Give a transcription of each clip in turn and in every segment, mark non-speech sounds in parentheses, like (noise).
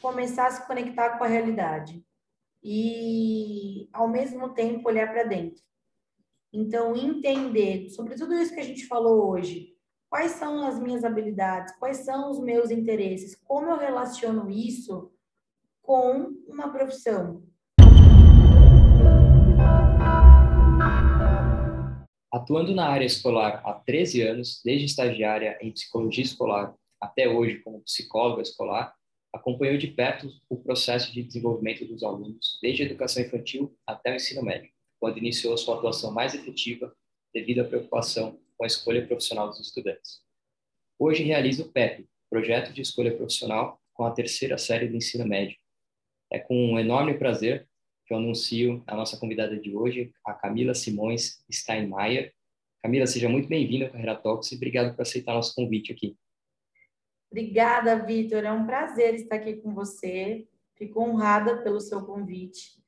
começar a se conectar com a realidade e, ao mesmo tempo, olhar para dentro. Então, entender sobre tudo isso que a gente falou hoje, quais são as minhas habilidades, quais são os meus interesses, como eu relaciono isso com uma profissão. Atuando na área escolar há 13 anos, desde estagiária em psicologia escolar até hoje como psicóloga escolar, acompanhou de perto o processo de desenvolvimento dos alunos, desde a educação infantil até o ensino médio, quando iniciou sua atuação mais efetiva devido à preocupação com a escolha profissional dos estudantes. Hoje realiza o PEP, Projeto de Escolha Profissional, com a terceira série do ensino médio. É com um enorme prazer que eu anuncio a nossa convidada de hoje, a Camila Simões Steinmeier. Camila, seja muito bem-vinda ao Carreira Talks e obrigado por aceitar nosso convite aqui. Obrigada, Vitor. É um prazer estar aqui com você. Fico honrada pelo seu convite.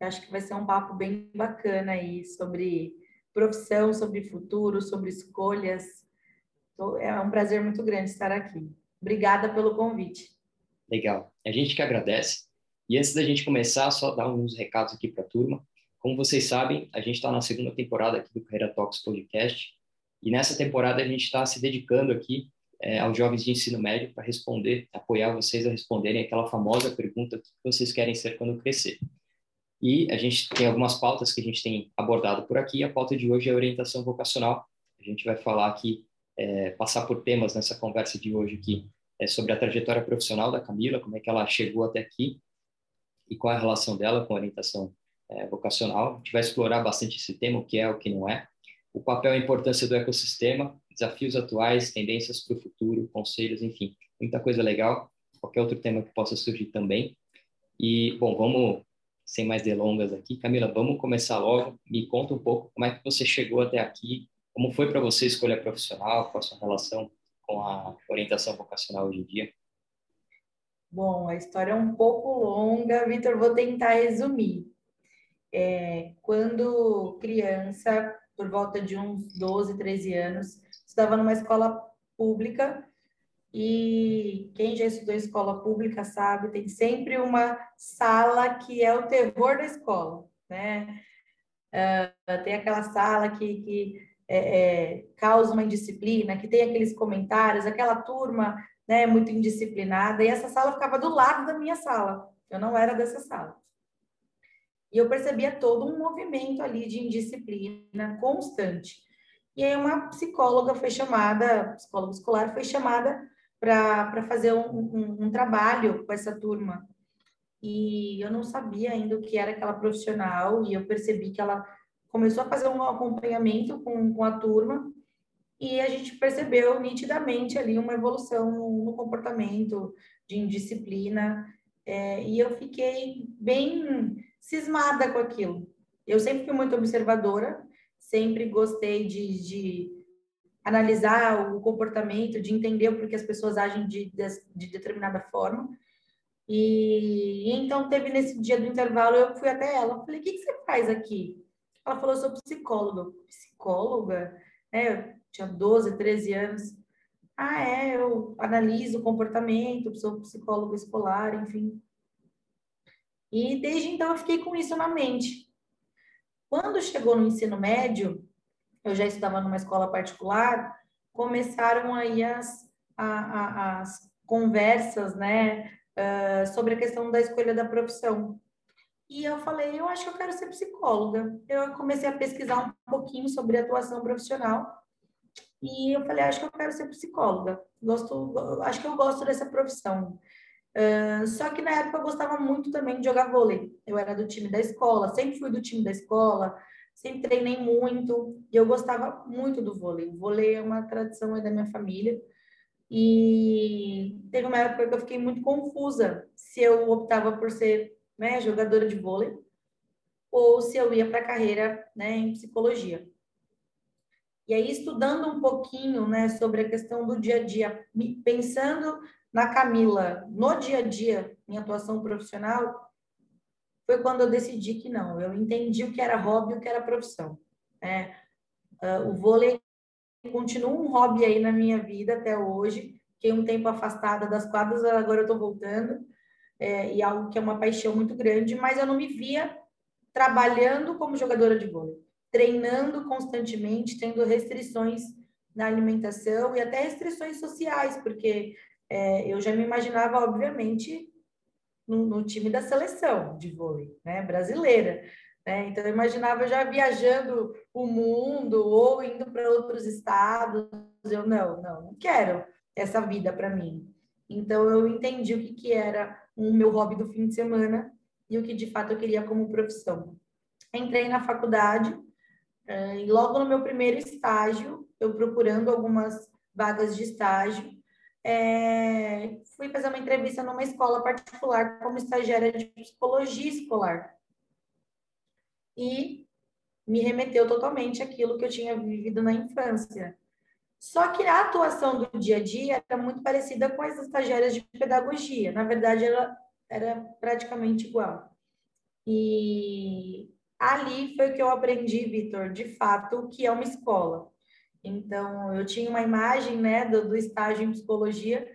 Acho que vai ser um papo bem bacana aí sobre profissão, sobre futuro, sobre escolhas. É um prazer muito grande estar aqui. Obrigada pelo convite. Legal. A gente que agradece. E antes da gente começar, só dar uns recados aqui para a turma. Como vocês sabem, a gente está na segunda temporada aqui do Carreira Talks Podcast. E nessa temporada a gente está se dedicando aqui é, aos jovens de ensino médio para responder, apoiar vocês a responderem aquela famosa pergunta que vocês querem ser quando crescer. E a gente tem algumas pautas que a gente tem abordado por aqui. A pauta de hoje é orientação vocacional. A gente vai falar aqui, é, passar por temas nessa conversa de hoje aqui, é, sobre a trajetória profissional da Camila, como é que ela chegou até aqui e qual é a relação dela com a orientação é, vocacional. A gente vai explorar bastante esse tema, o que é, o que não é. O papel e a importância do ecossistema, desafios atuais, tendências para o futuro, conselhos, enfim, muita coisa legal. Qualquer outro tema que possa surgir também. E, bom, vamos, sem mais delongas aqui. Camila, vamos começar logo. Me conta um pouco como é que você chegou até aqui, como foi para você escolher profissional, qual a sua relação com a orientação vocacional hoje em dia? Bom, a história é um pouco longa, Vitor, vou tentar resumir. É, quando criança, por volta de uns 12, 13 anos, estava numa escola pública e quem já estudou escola pública sabe, tem sempre uma sala que é o terror da escola, né? Uh, tem aquela sala que, que é, é, causa uma indisciplina, que tem aqueles comentários, aquela turma né, muito indisciplinada, e essa sala ficava do lado da minha sala, eu não era dessa sala. E eu percebia todo um movimento ali de indisciplina constante. E aí uma psicóloga foi chamada, psicóloga escolar foi chamada para fazer um, um, um, trabalho com essa turma. E eu não sabia ainda o que era aquela profissional, e eu percebi que ela começou a fazer um acompanhamento com, com a turma, e a gente percebeu nitidamente ali uma evolução no, no comportamento, de indisciplina, é, e eu fiquei bem cismada com aquilo. Eu sempre fui muito observadora, sempre gostei de, de analisar o comportamento, de entender por que as pessoas agem de, de, de determinada forma. E, então teve nesse dia do intervalo, eu fui até ela, falei, o que, que você faz aqui? Ela falou, eu sou psicóloga. Psicóloga? É, tinha 12, 13 anos. Ah, é, eu analiso o comportamento, sou psicóloga escolar, enfim. E desde então eu fiquei com isso na mente. Quando chegou no ensino médio, eu já estudava numa escola particular, começaram aí as, a, a, as conversas, né, uh, sobre a questão da escolha da profissão. E eu falei, eu acho que eu quero ser psicóloga. Eu comecei a pesquisar um pouquinho sobre atuação profissional e eu falei, acho que eu quero ser psicóloga. Gosto, acho que eu gosto dessa profissão. Uh, só que na época eu gostava muito também de jogar vôlei. Eu era do time da escola, sempre fui do time da escola, sempre treinei muito e eu gostava muito do vôlei. O vôlei é uma tradição da minha família. E teve uma época que eu fiquei muito confusa se eu optava por ser né, jogadora de vôlei ou se eu ia para a carreira né, em psicologia. E aí, estudando um pouquinho né, sobre a questão do dia a dia, pensando na Camila, no dia a dia, em atuação profissional, foi quando eu decidi que não, eu entendi o que era hobby e o que era profissão. Né? Uh, o vôlei continua um hobby aí na minha vida até hoje, fiquei um tempo afastada das quadras, agora eu estou voltando, é, e algo que é uma paixão muito grande, mas eu não me via trabalhando como jogadora de vôlei, treinando constantemente, tendo restrições na alimentação e até restrições sociais, porque é, eu já me imaginava, obviamente, no, no, time da seleção de vôlei, né, brasileira. Né? Então, eu imaginava já viajando o mundo ou indo para outros estados. Eu, não, não, não quero essa vida para mim. Então, eu entendi o que, que era o meu hobby do fim de semana e o que de fato eu queria como profissão. Entrei na faculdade eh, e logo no meu primeiro estágio, eu procurando algumas vagas de estágio, é, fui fazer uma entrevista numa escola particular como estagiária de psicologia escolar. E me remeteu totalmente àquilo que eu tinha vivido na infância. Só que a atuação do dia a dia era muito parecida com as estagiárias de pedagogia. Na verdade, ela era praticamente igual. E ali foi que eu aprendi, Vitor, de fato, o que é uma escola. Então, eu tinha uma imagem né, do, do estágio em psicologia,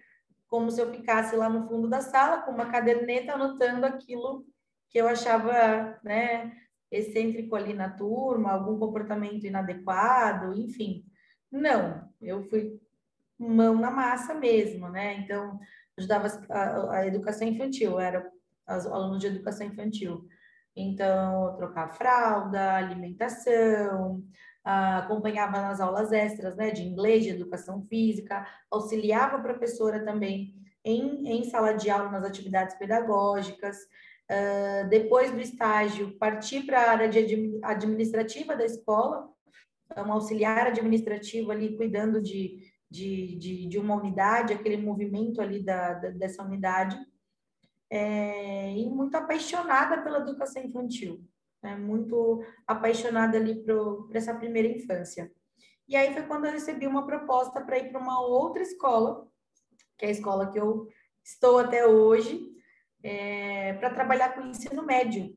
como se eu ficasse lá no fundo da sala com uma caderneta anotando aquilo que eu achava né, excêntrico ali na turma, algum comportamento inadequado, enfim. Não, eu fui mão na massa mesmo, né? Então, ajudava a, a educação infantil, era os alunos de educação infantil. Então, trocar fralda, alimentação, acompanhava nas aulas extras, né, de inglês, de educação física, auxiliava a professora também em, em sala de aula nas atividades pedagógicas. Uh, depois do estágio, parti para a área de administrativa da escola, um auxiliar administrativo ali cuidando de, de, de, de uma unidade, aquele movimento ali da, da dessa unidade. É, e muito apaixonada pela educação infantil né, muito apaixonada ali por essa primeira infância. E aí foi quando eu recebi uma proposta para ir para uma outra escola, que é a escola que eu estou até hoje, é, para trabalhar com ensino médio,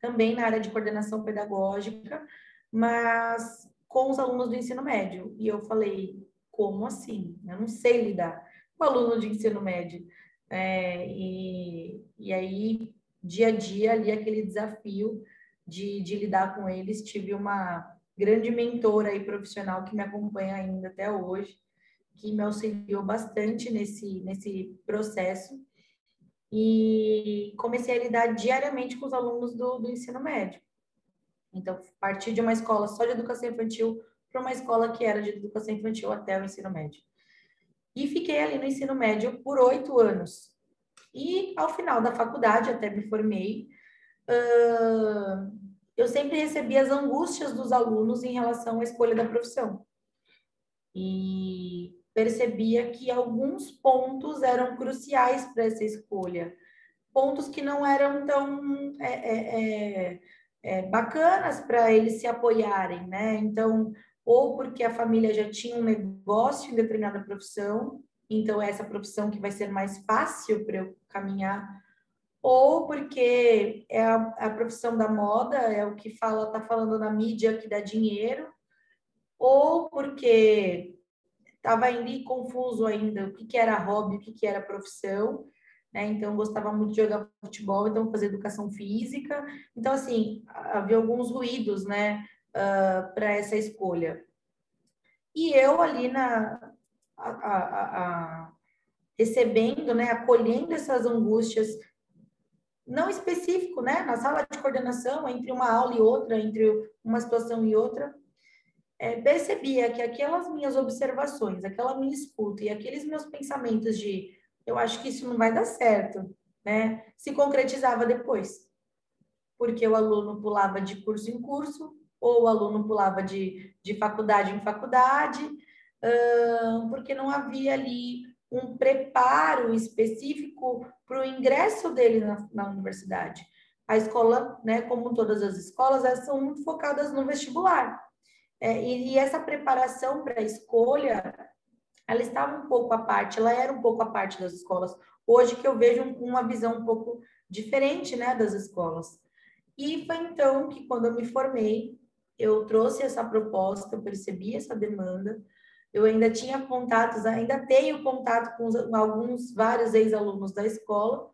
também na área de coordenação pedagógica, mas com os alunos do ensino médio. E eu falei, como assim? Eu não sei lidar com aluno de ensino médio. É, e, e aí, dia a dia, ali, aquele desafio de, de lidar com eles. Tive uma grande mentora e profissional que me acompanha ainda até hoje, que me auxiliou bastante nesse, nesse processo. E comecei a lidar diariamente com os alunos do, do ensino médio. Então, parti de uma escola só de educação infantil para uma escola que era de educação infantil até o ensino médio. E fiquei ali no ensino médio por oito anos. E ao final da faculdade, até me formei, eu sempre recebi as angústias dos alunos em relação à escolha da profissão. E percebia que alguns pontos eram cruciais para essa escolha. Pontos que não eram tão é, é, é, é bacanas para eles se apoiarem, né? Então, ou porque a família já tinha um negócio em determinada profissão, então é essa profissão que vai ser mais fácil para eu caminhar ou porque é a, a, profissão da moda, é o que fala, tá falando na mídia que dá dinheiro, ou porque estava ali confuso ainda o que, que era hobby, o que, que era profissão, né? Então gostava muito de jogar futebol, então fazer educação física. Então, assim, havia alguns ruídos, né, uh, ah, para essa escolha. E eu ali na. A, a, a, recebendo, né, acolhendo essas angústias não específico, né? Na sala de coordenação, entre uma aula e outra, entre uma situação e outra, é, percebia que aquelas minhas observações, aquela minha escuta e aqueles meus pensamentos de eu acho que isso não vai dar certo, né? Se concretizava depois. Porque o aluno pulava de curso em curso, ou o aluno pulava de, de faculdade em faculdade, porque não havia ali um preparo específico para o ingresso dele na, na, universidade. A escola, né, como todas as escolas, elas são muito focadas no vestibular. É, e, e, essa preparação para a escolha, ela estava um pouco à parte, ela era um pouco à parte das escolas. Hoje que eu vejo uma visão um pouco diferente né, das escolas. E foi então que, quando eu me formei, eu trouxe essa proposta, eu percebi essa demanda, eu ainda tinha contatos, ainda tenho contato com alguns, vários ex-alunos da escola,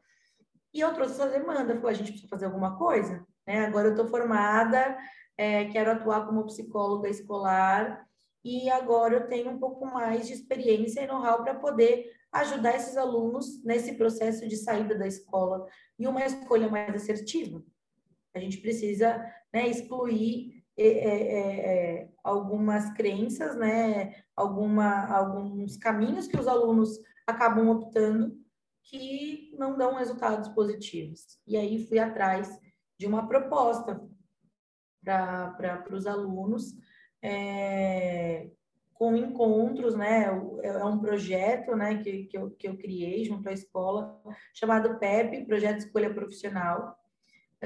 E eu trouxe essa demanda, falei, a gente precisa fazer alguma coisa, né? Agora eu estou formada, é, quero atuar como psicóloga escolar e agora eu tenho um pouco mais de experiência e know-how para poder ajudar esses alunos nesse processo de saída da escola e uma escolha mais assertiva. A gente precisa né, excluir é, é, é, algumas crenças, né, alguma, alguns caminhos que os alunos acabam optando que não dão resultados positivos. E aí fui atrás de uma proposta para os alunos, é, com encontros, né? É um projeto né, que, que, eu, que eu criei junto à escola, chamado PEP, Projeto Escolha Profissional.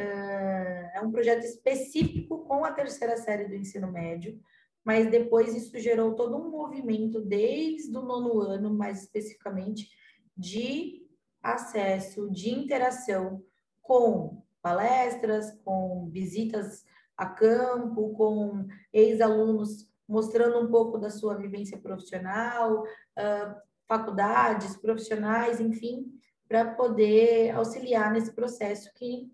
É um projeto específico com a terceira série do ensino médio, mas depois isso gerou todo um movimento desde o nono ano, mais especificamente, de acesso, de interação com palestras, com visitas a campo, com ex-alunos mostrando um pouco da sua vivência profissional, uh, faculdades, profissionais, enfim, para poder auxiliar nesse processo que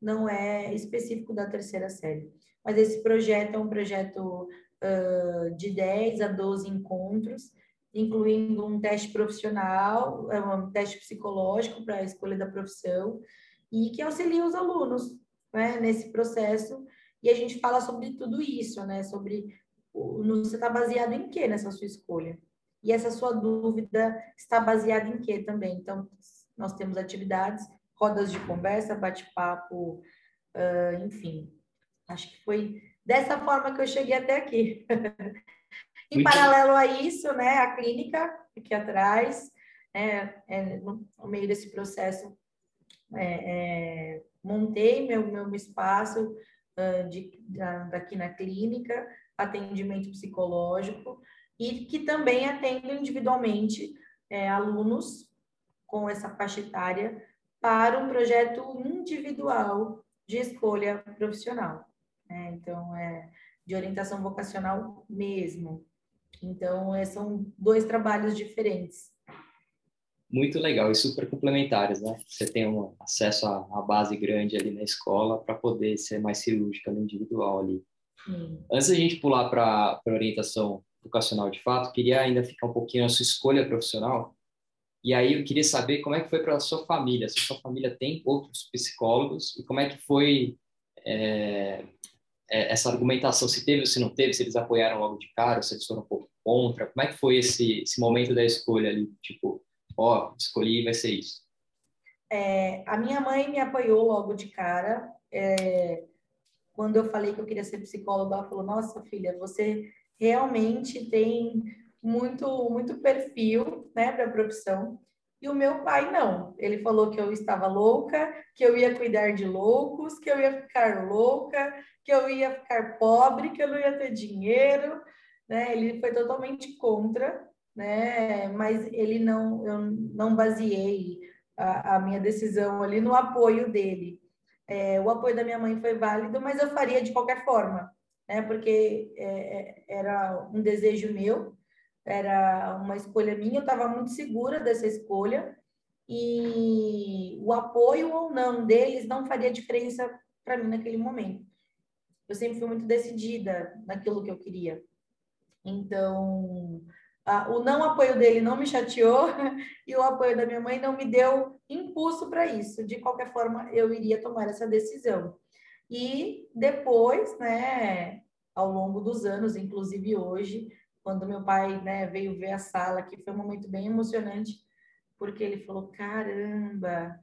não é específico da terceira série. Mas esse projeto é um projeto uh, de 10 a 12 encontros, incluindo um teste profissional, é um teste psicológico para a escolha da profissão, e que auxilia os alunos né, nesse processo. E a gente fala sobre tudo isso, né? Sobre o, você está baseado em quê nessa sua escolha? E essa sua dúvida está baseada em quê também? Então, nós temos atividades, rodas de conversa, bate-papo, uh, enfim. Acho que foi dessa forma que eu cheguei até aqui. (laughs) em Muito... paralelo a isso, né, a clínica aqui atrás, é, é, no, no meio desse processo, é, é, montei meu, meu espaço uh, de, da, daqui na clínica, atendimento psicológico, e que também atendo individualmente é, alunos com essa faixa etária para um projeto individual de escolha profissional. Né? Então, é de orientação vocacional mesmo. Então, é, são dois trabalhos diferentes muito legal e super complementares, né? Você tem um acesso à, base grande ali na escola para poder ser mais cirúrgica no individual ali. Antes da gente pular para a orientação vocacional de fato, queria ainda ficar um pouquinho na sua escolha profissional. E aí eu queria saber como é que foi para a sua família, se a sua família tem outros psicólogos e como é que foi é, é, essa argumentação, se teve ou se não teve, se eles apoiaram logo de cara, se eles foram um pouco contra, como é que foi esse, esse momento da escolha ali, tipo, ó, escolhi vai ser isso? É, a minha mãe me apoiou logo de cara. É, quando eu falei que eu queria ser psicóloga, ela falou: Nossa, filha, você realmente tem muito, muito perfil né, para a profissão. E o meu pai não. Ele falou que eu estava louca, que eu ia cuidar de loucos, que eu ia ficar louca, que eu ia ficar pobre, que eu não ia ter dinheiro. Né? Ele foi totalmente contra né? Mas ele não, eu não baseei a, a minha decisão ali no apoio dele. É, o apoio da minha mãe foi válido, mas eu faria de qualquer forma, né? Porque é, é era um desejo meu, era uma escolha minha, eu estava muito segura dessa escolha e o apoio ou não deles não faria diferença para mim naquele momento. Eu sempre fui muito decidida naquilo que eu queria. Então, ah, o não apoio dele não me chateou (laughs) e o apoio da minha mãe não me deu impulso para isso. De qualquer forma, eu iria tomar essa decisão. E depois, né, ao longo dos anos, inclusive hoje, quando meu pai né, veio ver a sala, que foi um momento bem emocionante, porque ele falou: caramba,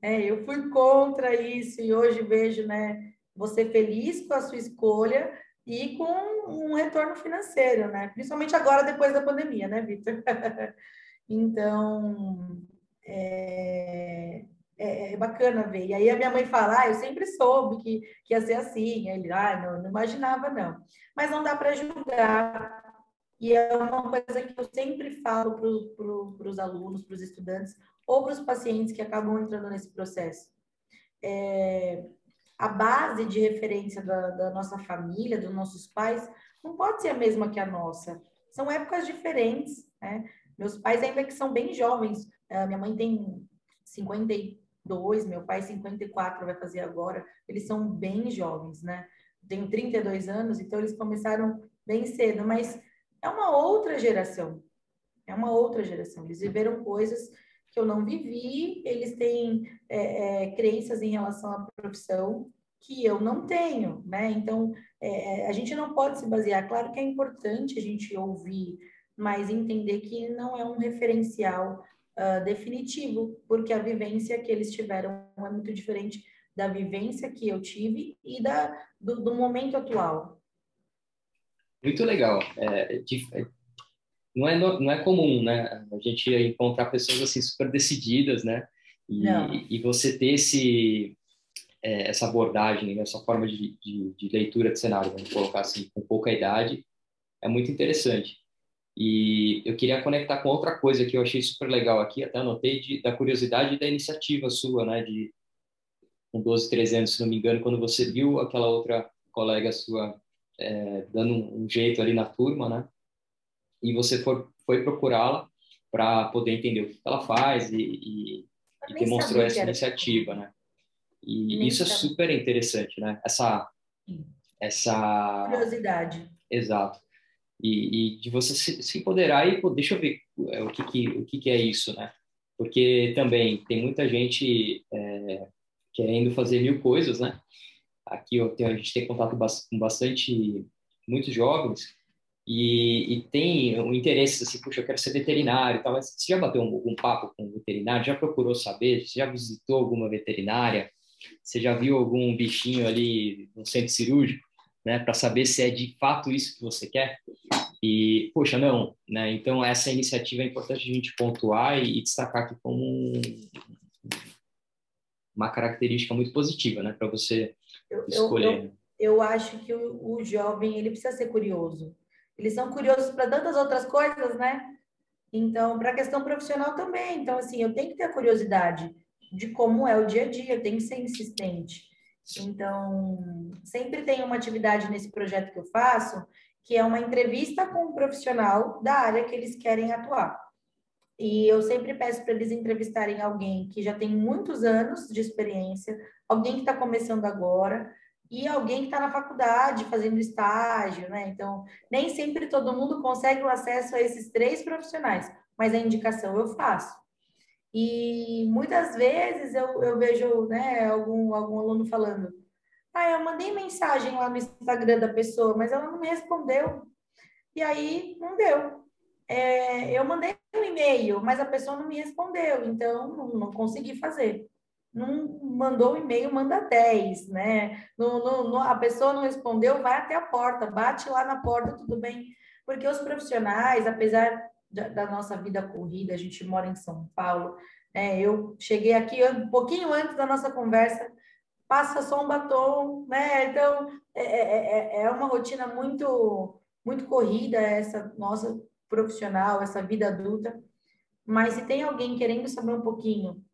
é, eu fui contra isso e hoje vejo né, você feliz com a sua escolha e com um retorno financeiro, né? Principalmente agora, depois da pandemia, né, Vitor? (laughs) então, é, é, é, bacana ver. E aí a minha mãe fala, ah, eu sempre soube que, que ia ser assim. Aí ele, ah, não, não imaginava, não. Mas não dá para julgar. E é uma coisa que eu sempre falo para pro, os alunos, para os estudantes, ou para os pacientes que acabam entrando nesse processo. É, a base de referência da, da, nossa família, dos nossos pais, não pode ser a mesma que a nossa. São épocas diferentes, né? Meus pais ainda que são bem jovens, uh, minha mãe tem 50, 52, meu pai 54 vai fazer agora, eles são bem jovens, né? Tenho 32 anos, então eles começaram bem cedo, mas é uma outra geração. É uma outra geração. Eles viveram coisas que eu não vivi, eles têm é, é, crenças em relação à profissão que eu não tenho, né? Então, é, é, a gente não pode se basear. Claro que é importante a gente ouvir, mas entender que não é um referencial uh, definitivo, porque a vivência que eles tiveram é muito diferente da vivência que eu tive e da, do, do momento atual. Muito legal. É, é não, é, não é comum, né? A gente encontrar pessoas assim super decididas, né? E, e você ter esse, é, essa abordagem, essa forma de, de, de, leitura de cenário, vamos colocar assim, com pouca idade, é muito interessante. E eu queria conectar com outra coisa que eu achei super legal aqui, até anotei, de, da curiosidade e da iniciativa sua, né, de com 12, 13 anos, se não me engano, quando você viu aquela outra colega sua é, dando um, jeito ali na turma, né, e você for, foi procurá-la para poder entender o que ela faz e, e, e demonstrou essa iniciativa, né. E Nem isso é super interessante, né, essa... essa curiosidade. Exato e, e de você se, se empoderar e pô, deixa eu ver é, o que que o que que é isso, né? Porque também tem muita gente é, querendo fazer mil coisas, né? Aqui eu tenho, a gente tem contato com bastante muitos jovens e, e, tem um interesse assim, puxa, eu quero ser veterinário e tal. Mas você já bateu um, um papo com um veterinário? Já procurou saber? Você já visitou alguma veterinária? Você já viu algum bichinho ali no centro cirúrgico? né, para saber se é de fato isso que você quer. E, poxa, não, né? Então, essa iniciativa é importante a gente pontuar e, destacar aqui como um, uma característica muito positiva, né, para você escolher. Eu, eu, eu, acho que o, o jovem, ele precisa ser curioso. Eles são curiosos para tantas outras coisas, né? Então, para a questão profissional também. Então, assim, eu tenho que ter a curiosidade de como é o dia a dia, eu tenho que ser insistente. Então, sempre tem uma atividade nesse projeto que eu faço, que é uma entrevista com um profissional da área que eles querem atuar. E eu sempre peço para eles entrevistarem alguém que já tem muitos anos de experiência, alguém que está começando agora e alguém que está na faculdade fazendo estágio, né? Então, nem sempre todo mundo consegue o acesso a esses três profissionais, mas a indicação eu faço. E muitas vezes eu, eu vejo né, algum, algum aluno falando: Ah, eu mandei mensagem lá no Instagram da pessoa, mas ela não me respondeu. E aí não deu. É, eu mandei um e-mail, mas a pessoa não me respondeu, então não, não consegui fazer. Não mandou o e-mail, manda 10, né? No, no, no, a pessoa não respondeu, vai até a porta, bate lá na porta, tudo bem. Porque os profissionais, apesar da nossa vida corrida, a gente mora em São Paulo. É, eu cheguei aqui um pouquinho antes da nossa conversa, passa só um batom, né? Então é, é, é, é uma rotina muito muito corrida essa nossa profissional, essa vida adulta. Mas se tem alguém querendo saber um pouquinho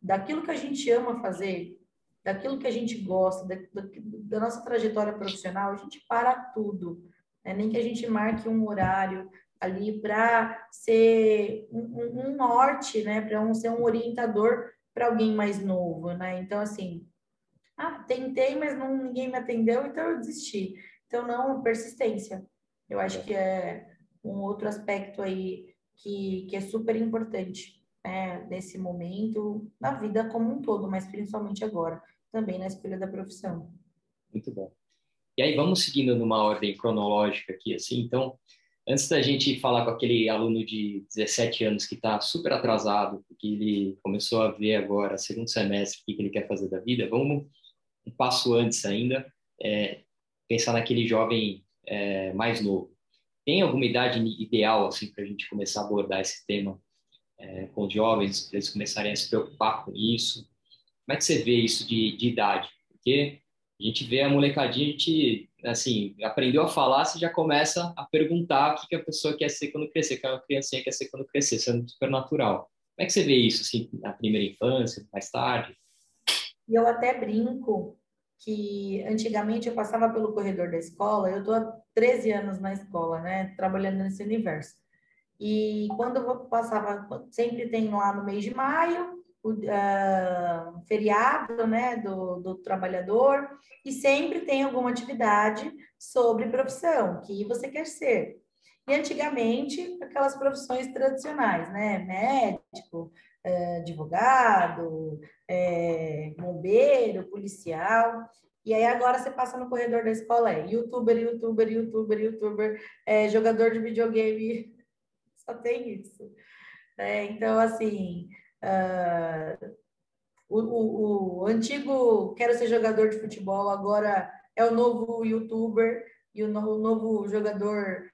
daquilo que a gente ama fazer, daquilo que a gente gosta, da, da nossa trajetória profissional, a gente para tudo. Né? Nem que a gente marque um horário, ali para ser um, um, norte, né, para um, ser um orientador para alguém mais novo, né? Então, assim, ah, tentei, mas não, ninguém me atendeu, então eu desisti. Então, não, persistência. Eu acho que é um outro aspecto aí que, que é super importante né, nesse momento, na vida como um todo, mas principalmente agora, também na escolha da profissão. Muito bom. E aí, vamos seguindo numa ordem cronológica aqui, assim, então, Antes da gente falar com aquele aluno de 17 anos que está super atrasado, que ele começou a ver agora, segundo semestre, o que ele quer fazer da vida, vamos um passo antes ainda, é, pensar naquele jovem é, mais novo. Tem alguma idade ideal assim para a gente começar a abordar esse tema é, com os jovens, eles começarem a se preocupar com isso? Como é que você vê isso de, de idade? Porque a gente vê a molecadinha, a gente assim, aprendeu a falar, você já começa a perguntar o que, que a pessoa quer ser quando crescer, o que a criancinha quer ser quando crescer, sendo natural. Como é que você vê isso, assim, na primeira infância, mais tarde? Eu até brinco que antigamente eu passava pelo corredor da escola, eu estou há 13 anos na escola, né, trabalhando nesse universo. E quando eu passava, sempre tem lá no mês de maio, o uh, feriado né, do, do trabalhador, e sempre tem alguma atividade sobre profissão, que você quer ser. E antigamente, aquelas profissões tradicionais, né? Médico, eh, advogado, é, bombeiro, policial. E aí agora você passa no corredor da escola, é youtuber, youtuber, youtuber, youtuber, é, jogador de videogame, só tem isso. É, então, assim, uh, o, o, o, antigo quero ser jogador de futebol, agora é o novo youtuber e o, no, o novo jogador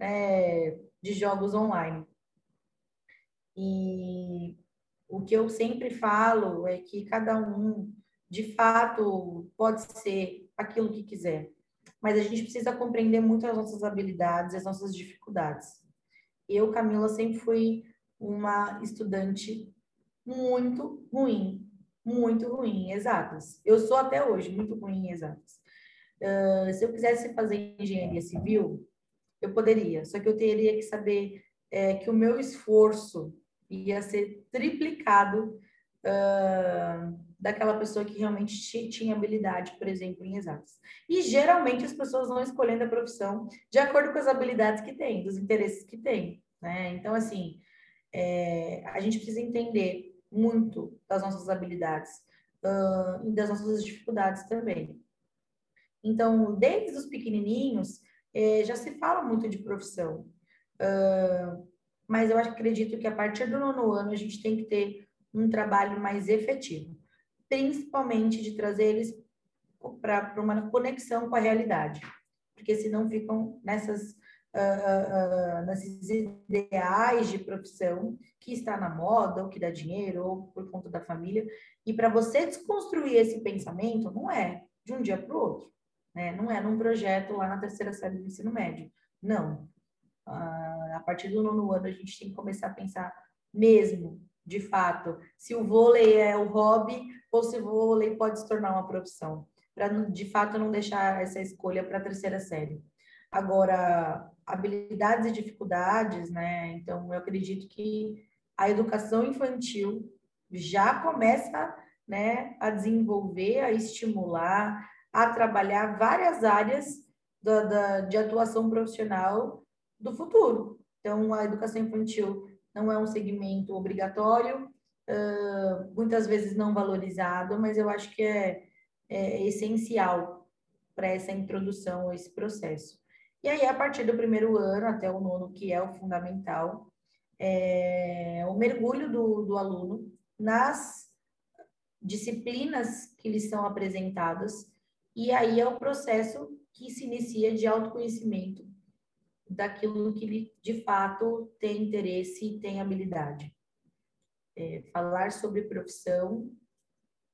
é, de jogos online. E o que eu sempre falo é que cada um, de fato, pode ser aquilo que quiser, mas a gente precisa compreender muito as nossas habilidades, as nossas dificuldades. Eu, Camila, sempre fui uma estudante muito ruim, muito ruim em exatas. Eu sou até hoje muito ruim em exatas. Uh, se eu quisesse fazer engenharia civil, eu poderia, só que eu teria que saber é, que o meu esforço ia ser triplicado uh, daquela pessoa que realmente tinha habilidade, por exemplo, em exatas. E geralmente as pessoas vão escolhendo a profissão de acordo com as habilidades que têm, dos interesses que têm, né? Então, assim, é, a gente precisa entender muito das nossas habilidades uh, e das nossas dificuldades também. Então, desde os pequenininhos, é, já se fala muito de profissão. Uh, mas eu acredito que a partir do nono ano a gente tem que ter um trabalho mais efetivo, principalmente de trazer eles para uma conexão com a realidade, porque senão ficam nessas uh, uh, nesses ideais de profissão que está na moda, ou que dá dinheiro, ou por conta da família. E para você desconstruir esse pensamento, não é de um dia para o outro. Né? Não é num projeto lá na terceira série do ensino médio. Não. Uh, a partir do nono ano, a gente tem que começar a pensar mesmo, de fato, se o vôlei é o hobby ou se o vôlei pode se tornar uma profissão. Para, de fato, não deixar essa escolha para a terceira série. Agora, habilidades e dificuldades, né? Então, eu acredito que a educação infantil já começa né, a desenvolver, a estimular, a trabalhar várias áreas da, da, de atuação profissional do futuro. Então, a educação infantil não é um segmento obrigatório, uh, muitas vezes não valorizado, mas eu acho que é, é essencial para essa introdução a esse processo. E aí, a partir do primeiro ano até o nono, que é o fundamental, é o mergulho do, do aluno nas disciplinas que lhe são apresentadas e aí é o processo que se inicia de autoconhecimento daquilo que ele de fato tem interesse e tem habilidade. É, falar sobre profissão,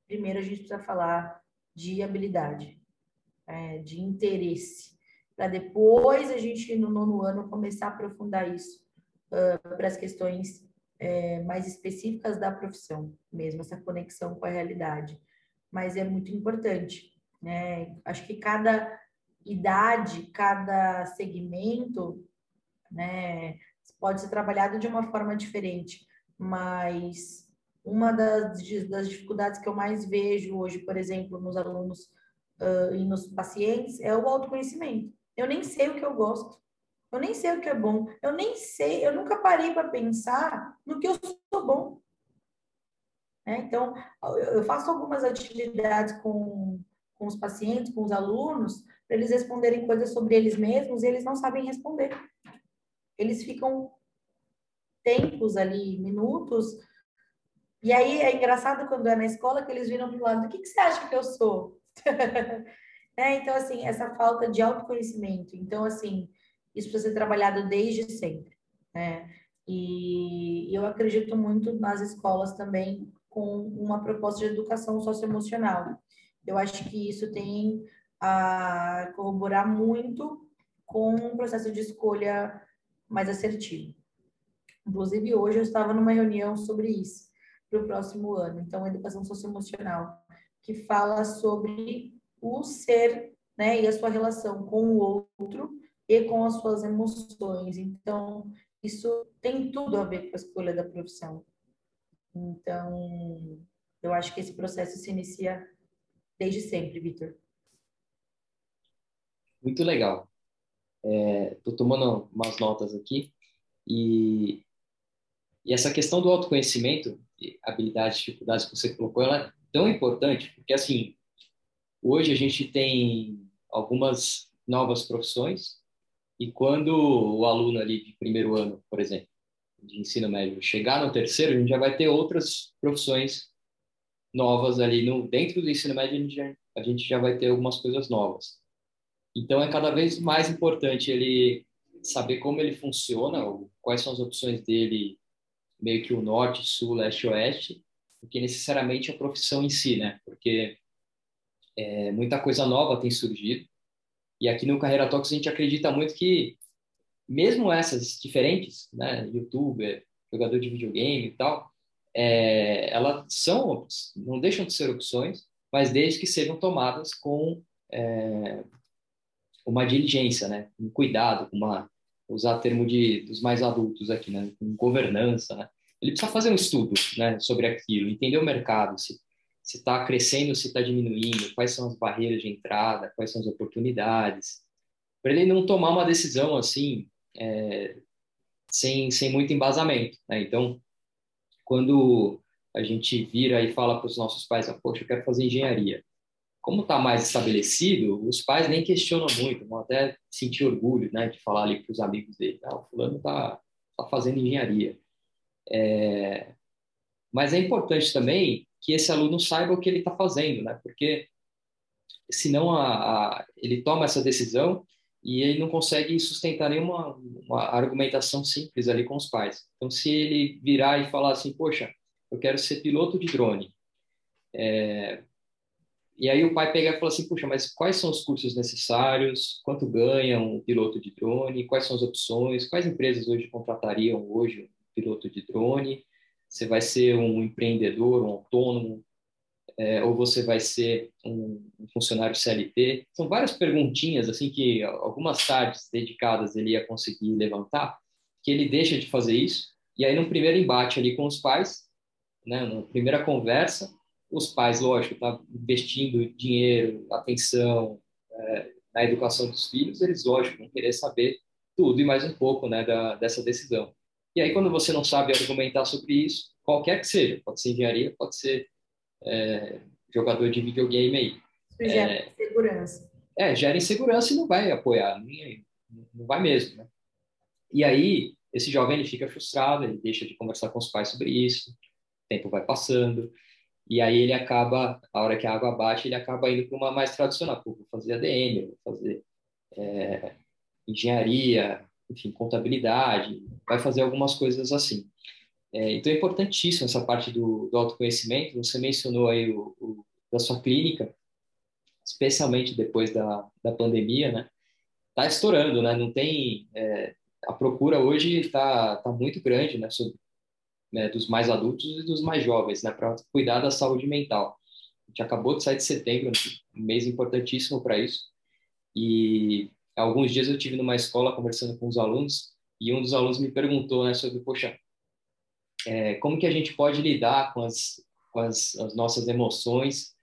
primeiro a gente precisa falar de habilidade, é, de interesse, para depois a gente, no nono ano, começar a aprofundar isso uh, para as questões é, mais específicas da profissão, mesmo essa conexão com a realidade. Mas é muito importante né? Acho que cada idade, cada segmento, né, pode ser trabalhado de uma forma diferente, mas uma das, das dificuldades que eu mais vejo hoje, por exemplo, nos alunos uh, e nos pacientes, é o autoconhecimento. Eu nem sei o que eu gosto, eu nem sei o que é bom, eu nem sei, eu nunca parei para pensar no que eu sou bom. Né? Então, eu faço algumas atividades com com os pacientes, com os alunos, para eles responderem coisas sobre eles mesmos e eles não sabem responder. Eles ficam tempos ali, minutos, e aí é engraçado quando é na escola que eles viram para o lado, o que, que você acha que eu sou? (laughs) é, então, assim, essa falta de autoconhecimento. Então, assim, isso precisa ser trabalhado desde sempre. Né? E eu acredito muito nas escolas também com uma proposta de educação socioemocional. Eu acho que isso tem a corroborar muito com um processo de escolha mais assertivo. Inclusive, hoje eu estava numa reunião sobre isso, para o próximo ano. Então, educação socioemocional, que fala sobre o ser né, e a sua relação com o outro e com as suas emoções. Então, isso tem tudo a ver com a escolha da profissão. Então, eu acho que esse processo se inicia desde sempre, Vitor. Muito legal. Estou é, tomando umas notas aqui e, e essa questão do autoconhecimento, habilidades, dificuldades que você colocou, ela é tão importante porque assim hoje a gente tem algumas novas profissões e quando o aluno ali de primeiro ano, por exemplo, de ensino médio, chegar no terceiro, a gente já vai ter outras profissões novas ali no dentro do ensino médio, a gente já, a gente já vai ter algumas coisas novas. Então é cada vez mais importante ele saber como ele funciona, quais são as opções dele, meio que o norte, sul, leste, oeste, do que necessariamente a profissão em si, né? Porque é, muita coisa nova tem surgido e aqui no Carreira Talks a gente acredita muito que mesmo essas diferentes, né, youtuber, jogador de videogame e tal, é, elas são não deixam de ser opções, mas desde que sejam tomadas com é, uma diligência, né, um cuidado, uma usar termo de dos mais adultos aqui, né, com governança, né. Ele precisa fazer um estudo, né, sobre aquilo, entender o mercado, se se está crescendo, se está diminuindo, quais são as barreiras de entrada, quais são as oportunidades, para ele não tomar uma decisão assim é, sem, sem muito embasamento. Né? Então, quando a gente vira e fala para os nossos pais, ah, poxa, eu quero fazer engenharia. Como está mais estabelecido, os pais nem questionam muito, vão até sentir orgulho né, de falar ali para os amigos dele, ah, o fulano está tá fazendo engenharia. É... Mas é importante também que esse aluno saiba o que ele está fazendo, né? porque senão a, a, ele toma essa decisão e ele não consegue sustentar nenhuma uma argumentação simples ali com os pais. Então, se ele virar e falar assim, poxa, eu quero ser piloto de drone, é... e aí o pai pega e fala assim, puxa, mas quais são os cursos necessários? Quanto ganha um piloto de drone? Quais são as opções? Quais empresas hoje contratariam hoje um piloto de drone? Você vai ser um empreendedor, um autônomo? é, ou você vai ser um, funcionário CLT? São várias perguntinhas assim que algumas tardes dedicadas ele ia conseguir levantar, que ele deixa de fazer isso e aí no primeiro embate ali com os pais, né, na primeira conversa, os pais, lógico, tá investindo dinheiro, atenção é, na educação dos filhos, eles lógico vão querer saber tudo e mais um pouco, né, da, dessa decisão. E aí quando você não sabe argumentar sobre isso, qualquer que seja, pode ser engenharia, pode ser é, jogador de videogame aí. Isso gera é, insegurança. É, gera insegurança e não vai apoiar, não vai mesmo, né? E aí, esse jovem ele fica frustrado, ele deixa de conversar com os pais sobre isso, o tempo vai passando, e aí ele acaba, a hora que a água bate, ele acaba indo para uma mais tradicional, vou fazer ADM, vou fazer é, engenharia, enfim, contabilidade, vai fazer algumas coisas assim. É, então é importantíssimo essa parte do, do autoconhecimento. Você mencionou aí o, o, da sua clínica, especialmente depois da, da pandemia, né? Tá estourando, né? Não tem é, a procura hoje está tá muito grande, né? Sobre, né, dos mais adultos e dos mais jovens, né? Para cuidar da saúde mental. A gente acabou de sair de setembro, um mês importantíssimo para isso. E alguns dias eu tive numa escola conversando com os alunos e um dos alunos me perguntou, né, sobre, poxa, é, como que a gente pode lidar com as, com as, as, nossas emoções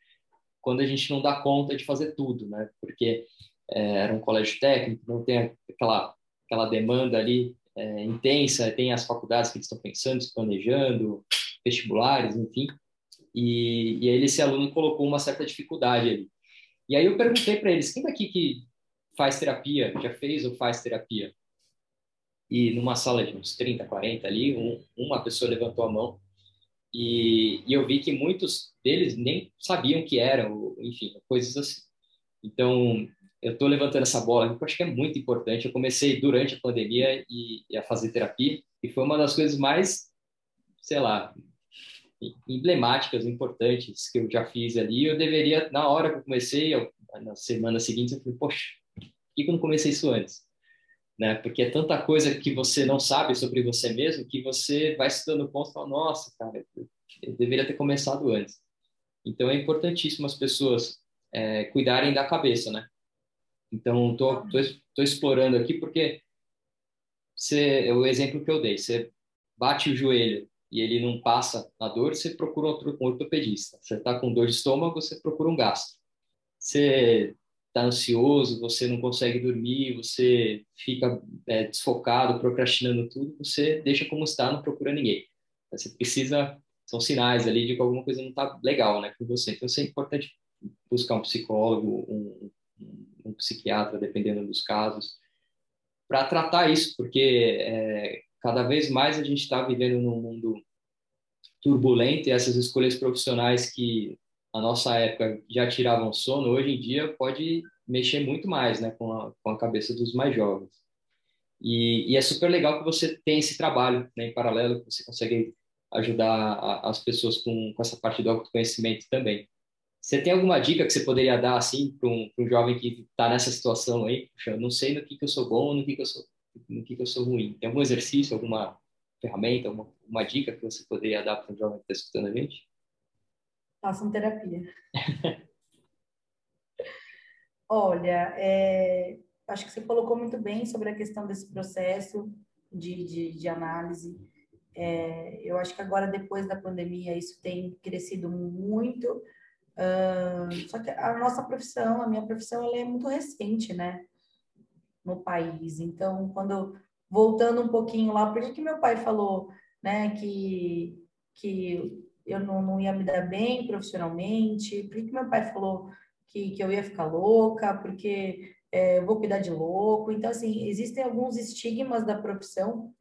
quando a gente não dá conta de fazer tudo, né? Porque é, era um colégio técnico, não tem aquela aquela demanda ali é, intensa, tem as faculdades que eles estão pensando, se planejando, vestibulares, enfim. E, e aí esse aluno colocou uma certa dificuldade ali. E aí eu perguntei para eles, quem daqui que faz terapia, já fez ou faz terapia? e numa sala de uns 30, 40 ali, um, uma pessoa levantou a mão e, e, eu vi que muitos deles nem sabiam que eram, enfim, coisas assim. Então, eu estou levantando essa bola porque eu acho que é muito importante. Eu comecei durante a pandemia e, e, a fazer terapia e foi uma das coisas mais, sei lá, emblemáticas, importantes que eu já fiz ali. Eu deveria, na hora que eu comecei, eu, na semana seguinte, eu falei, poxa, por que eu não comecei isso antes? né? Porque é tanta coisa que você não sabe sobre você mesmo que você vai se dando conta e fala, nossa, cara, eu deveria ter começado antes. Então é importantíssimo as pessoas é, cuidarem da cabeça, né? Então tô explorando aqui porque você, é o exemplo que eu dei, você bate o joelho e ele não passa na dor, você procura outro, um ortopedista. Você está com dor de estômago, você procura um gastro. Você está ansioso, você não consegue dormir, você fica é, desfocado, procrastinando tudo, você deixa como está, não procura ninguém. Você precisa, são sinais ali de que alguma coisa não está legal né, com você. Então, é importante buscar um psicólogo, um, um, psiquiatra, dependendo dos casos, para tratar isso, porque é, cada vez mais a gente está vivendo num mundo turbulento e essas escolhas profissionais que na nossa época já tiravam sono, hoje em dia pode mexer muito mais né, com, a, com a cabeça dos mais jovens. E, e, é super legal que você tem esse trabalho né, em paralelo, que você consegue ajudar a, as pessoas com, com essa parte do autoconhecimento também. Você tem alguma dica que você poderia dar assim para um, um, jovem que está nessa situação aí? Puxa, eu não sei no que, que eu sou bom, no que, que eu sou, no que, que eu sou ruim. Tem algum exercício, alguma ferramenta, uma, uma dica que você poderia dar para um jovem que está escutando a gente? Façam terapia. (laughs) Olha, é, acho que você colocou muito bem sobre a questão desse processo de, de, de análise. É, eu acho que agora, depois da pandemia, isso tem crescido muito. Uh, só que a nossa profissão, a minha profissão, ela é muito recente, né? No país. Então, quando voltando um pouquinho lá, por que, meu pai falou, né, que, que eu não, não ia me dar bem profissionalmente, por que, que meu pai falou que, que eu ia ficar louca, porque é, eu vou cuidar de louco. Então, assim, existem alguns estigmas da profissão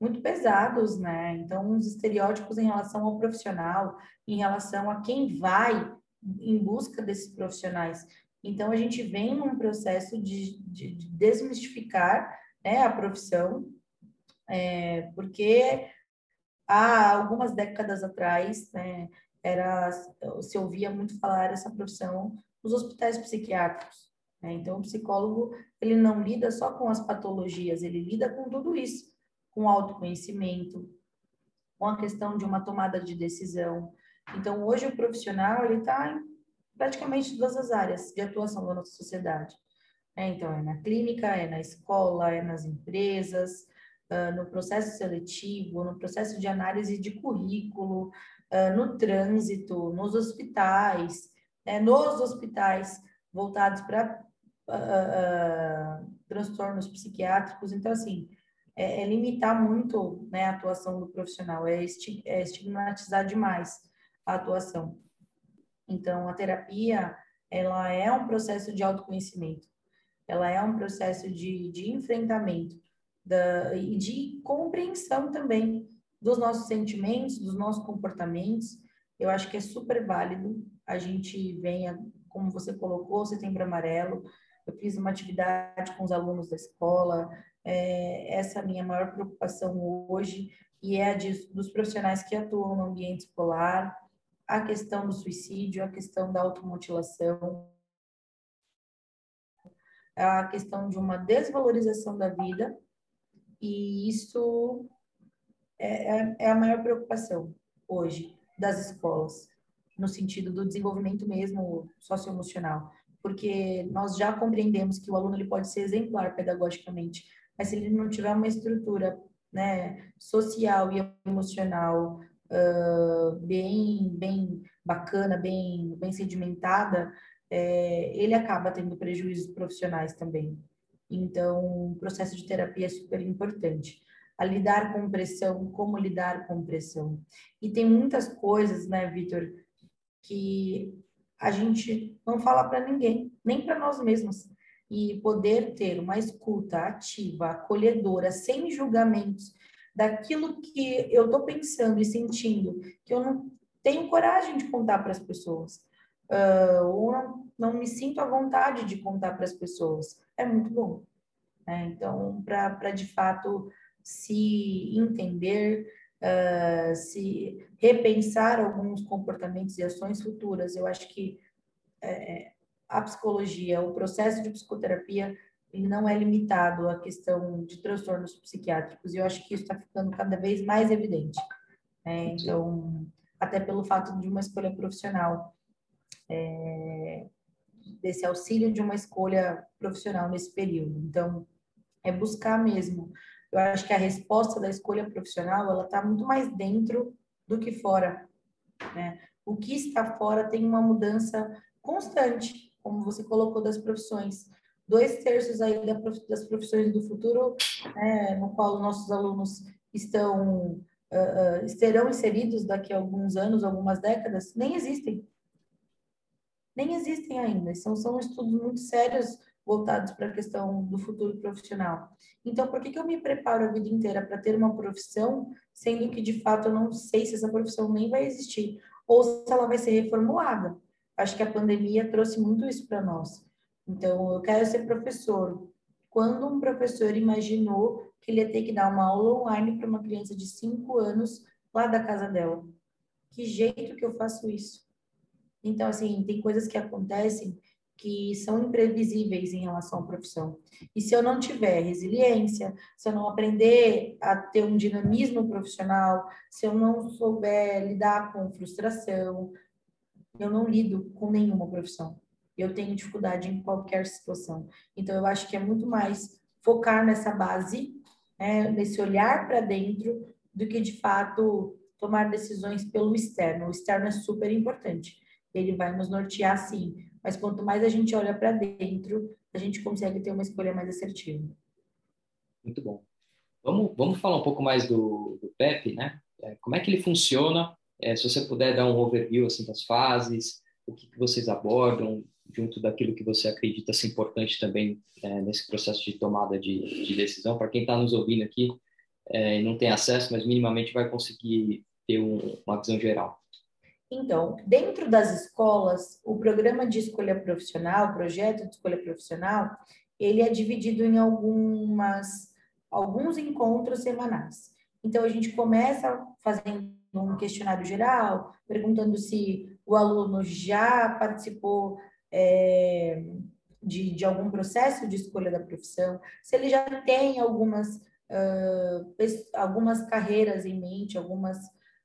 muito pesados, né? Então, uns estereótipos em relação ao profissional, em relação a quem vai em busca desses profissionais. Então, a gente vem num processo de, de, de desmistificar né, a profissão, é, porque há algumas décadas atrás, né, era, se ouvia muito falar essa profissão nos hospitais psiquiátricos. Né? Então, o psicólogo, ele não lida só com as patologias, ele lida com tudo isso, com autoconhecimento, com a questão de uma tomada de decisão. Então, hoje o profissional, ele está em praticamente todas as áreas de atuação da nossa sociedade. Né? Então, é na clínica, é na escola, é nas empresas, uh, no processo seletivo, no processo de análise de currículo, uh, no trânsito, nos hospitais, né? nos hospitais voltados para uh, transtornos psiquiátricos. Então, assim, é, é limitar muito né, a atuação do profissional, é, esti é estigmatizar demais a atuação. Então, a terapia, ela é um processo de autoconhecimento ela é um processo de, de enfrentamento da, e de compreensão também dos nossos sentimentos, dos nossos comportamentos. Eu acho que é super válido. A gente venha, como você colocou, setembro amarelo. Eu fiz uma atividade com os alunos da escola. É, essa é a minha maior preocupação hoje e é a de, dos profissionais que atuam no ambiente escolar, a questão do suicídio, a questão da automutilação, a questão de uma desvalorização da vida, e isso é, é, é a maior preocupação hoje das escolas, no sentido do desenvolvimento mesmo socioemocional, porque nós já compreendemos que o aluno ele pode ser exemplar pedagogicamente, mas se ele não tiver uma estrutura né, social e emocional uh, bem, bem bacana, bem, bem sedimentada, é, ele acaba tendo prejuízos profissionais também. Então, o processo de terapia é super importante. A lidar com pressão, como lidar com pressão. E tem muitas coisas, né, Vitor, que a gente não fala para ninguém, nem para nós mesmos. E poder ter uma escuta ativa, acolhedora, sem julgamentos, daquilo que eu estou pensando e sentindo, que eu não tenho coragem de contar para as pessoas uh, ou não, não me sinto à vontade de contar para as pessoas. É muito bom. Né? Então, para de fato se entender, uh, se repensar alguns comportamentos e ações futuras, eu acho que é, a psicologia, o processo de psicoterapia, ele não é limitado à questão de transtornos psiquiátricos, e eu acho que isso está ficando cada vez mais evidente. Né? Então, até pelo fato de uma escolha profissional é, desse auxílio de uma escolha profissional nesse período. Então, é buscar mesmo. Eu acho que a resposta da escolha profissional ela está muito mais dentro do que fora. Né? O que está fora tem uma mudança constante, como você colocou das profissões. Dois terços aí das profissões do futuro, né, no qual nossos alunos estão uh, uh, estarão inseridos daqui a alguns anos, algumas décadas, nem existem. Nem existem ainda. São, são estudos muito sérios voltados para a questão do futuro profissional. Então, por que, que eu me preparo a vida inteira para ter uma profissão, sendo que de fato eu não sei se essa profissão nem vai existir, ou se ela vai ser reformulada? Acho que a pandemia trouxe muito isso para nós. Então, eu quero ser professor. Quando um professor imaginou que ele ia ter que dar uma aula online para uma criança de 5 anos lá da casa dela? Que jeito que eu faço isso? Então, assim, tem coisas que acontecem que são imprevisíveis em relação à profissão. E se eu não tiver resiliência, se eu não aprender a ter um dinamismo profissional, se eu não souber lidar com frustração, eu não lido com nenhuma profissão. Eu tenho dificuldade em qualquer situação. Então, eu acho que é muito mais focar nessa base, né, nesse olhar para dentro, do que de fato tomar decisões pelo externo. O externo é super importante. Ele vai nos nortear, sim, mas quanto mais a gente olha para dentro, a gente consegue ter uma escolha mais assertiva. Muito bom. Vamos, vamos falar um pouco mais do, do PEP, né? É, como é que ele funciona? É, se você puder dar um overview assim das fases, o que, que vocês abordam, junto daquilo que você acredita ser importante também é, nesse processo de tomada de, de decisão. Para quem está nos ouvindo aqui é, e não tem acesso, mas minimamente vai conseguir ter um, uma visão geral. Então, dentro das escolas, o programa de escolha profissional, o projeto de escolha profissional, ele é dividido em algumas, alguns encontros semanais. Então, a gente começa fazendo um questionário geral, perguntando se o aluno já participou é, de, de algum processo de escolha da profissão, se ele já tem algumas, uh, algumas carreiras em mente, algumas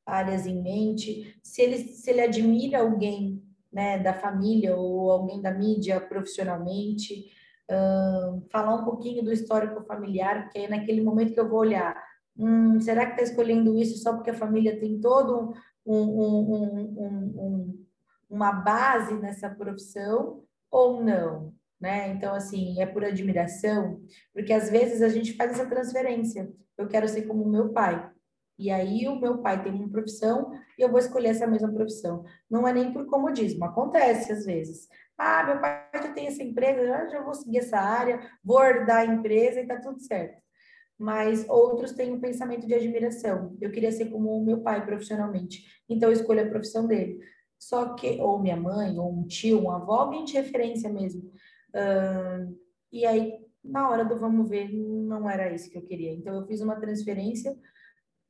áreas em mente, se ele, se ele admira alguém né, da família ou alguém da mídia profissionalmente, uh, falar um pouquinho do histórico familiar, porque é naquele momento que eu vou olhar, hum, será que está escolhendo isso só porque a família tem todo um, um, um, uma base nessa profissão ou não? Né? Então, assim, é por admiração, porque às vezes a gente faz essa transferência. Eu quero ser como meu pai. E aí o meu pai tem uma profissão e eu vou escolher essa mesma profissão. Não é nem por comodismo, acontece às vezes. Ah, meu pai já tem essa empresa, já, já vou seguir essa área, vou herdar a empresa e tá tudo certo. Mas outros têm um pensamento de admiração. Eu queria ser como o meu pai profissionalmente, então eu escolho a profissão dele. Só que, ou minha mãe, ou um tio, uma avó, alguém de referência mesmo. Uh, e aí, na hora do vamos ver, não era isso que eu queria. Então, eu fiz uma transferência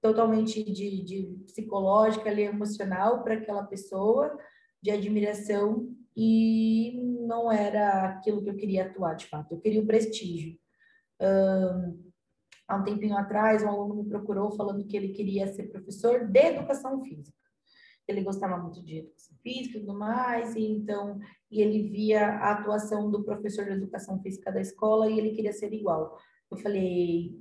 totalmente de, de psicológica ali, emocional para aquela pessoa, de admiração, e não era aquilo que eu queria atuar, de fato. Eu queria o prestígio. Há um tempinho atrás, um aluno me procurou falando que ele queria ser professor de educação física. Ele gostava muito de educação física e tudo mais, e então e ele via a atuação do professor de educação física da escola e ele queria ser igual. Eu falei,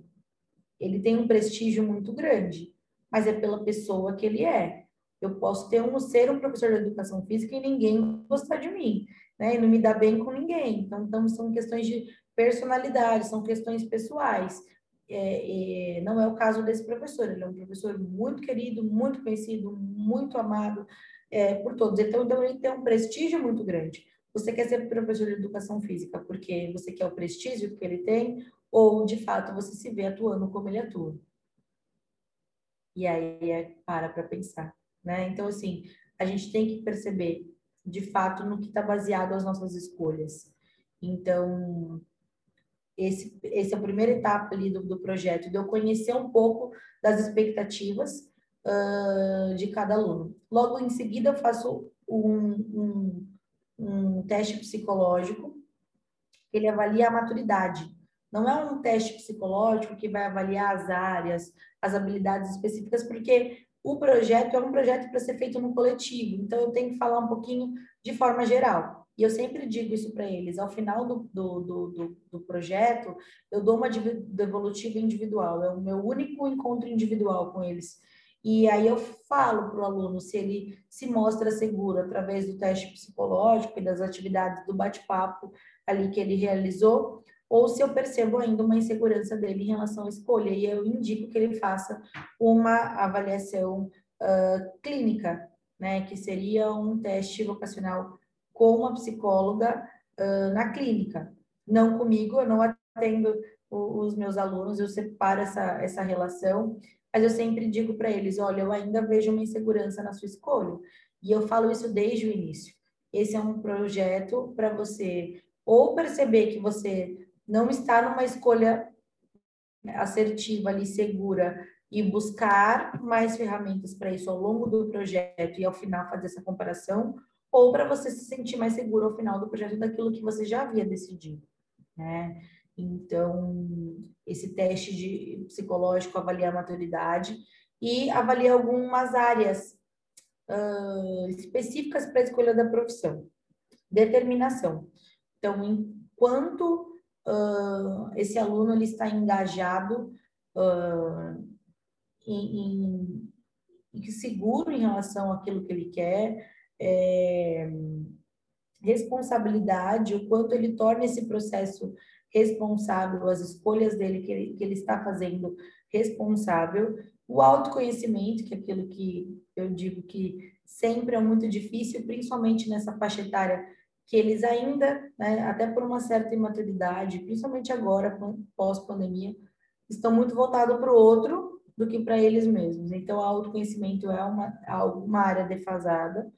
ele tem um prestígio muito grande, mas é pela pessoa que ele é. Eu posso ter um ser um professor de educação física e ninguém gostar de mim, né? E não me dá bem com ninguém. Então, então são questões de personalidade, são questões pessoais. É, não é o caso desse professor. Ele é um professor muito querido, muito conhecido, muito amado é, por todos. Então, então, ele tem um prestígio muito grande. Você quer ser professor de educação física porque você quer o prestígio que ele tem ou de fato você se vê atuando como ele atua. E aí é, para para pensar, né? Então assim, a gente tem que perceber de fato no que está baseado as nossas escolhas. Então esse, esse é a primeira etapa ali do, do projeto, de eu conhecer um pouco das expectativas uh, de cada aluno. Logo em seguida, eu faço um, um, um teste psicológico, que ele avalia a maturidade não é um teste psicológico que vai avaliar as áreas, as habilidades específicas, porque o projeto é um projeto para ser feito no coletivo, então eu tenho que falar um pouquinho de forma geral. E eu sempre digo isso para eles: ao final do, do, do, do, projeto, eu dou uma devolutiva individual, é o meu único encontro individual com eles. E aí eu falo para o aluno se ele se mostra seguro através do teste psicológico e das atividades do bate-papo ali que ele realizou, ou se eu percebo ainda uma insegurança dele em relação à escolha, e eu indico que ele faça uma avaliação uh, clínica, né, que seria um teste vocacional com uma psicóloga uh, na clínica. Não comigo, eu não atendo os meus alunos, eu separo essa, essa relação, mas eu sempre digo para eles: olha, eu ainda vejo uma insegurança na sua escolha. E eu falo isso desde o início. Esse é um projeto para você ou perceber que você não está numa escolha assertiva ali, segura, e buscar mais ferramentas para isso ao longo do projeto e ao final fazer essa comparação, ou para você se sentir mais seguro ao final do projeto daquilo que você já havia decidido, né? Então, esse teste de psicológico avalia a maturidade e avalia algumas áreas uh, específicas para a escolha da profissão. Determinação. Então, enquanto uh, esse aluno ele está engajado uh, em, em, seguro em relação àquilo que ele quer, é, responsabilidade, o quanto ele torna esse processo responsável, as escolhas dele que ele, que ele está fazendo responsável, o autoconhecimento, que é aquilo que eu digo que sempre é muito difícil, principalmente nessa faixa etária, que eles ainda, né, até por uma certa imaturidade, principalmente agora, pós-pandemia, estão muito voltados para o outro do que para eles mesmos. Então, o autoconhecimento é uma, uma área defasada.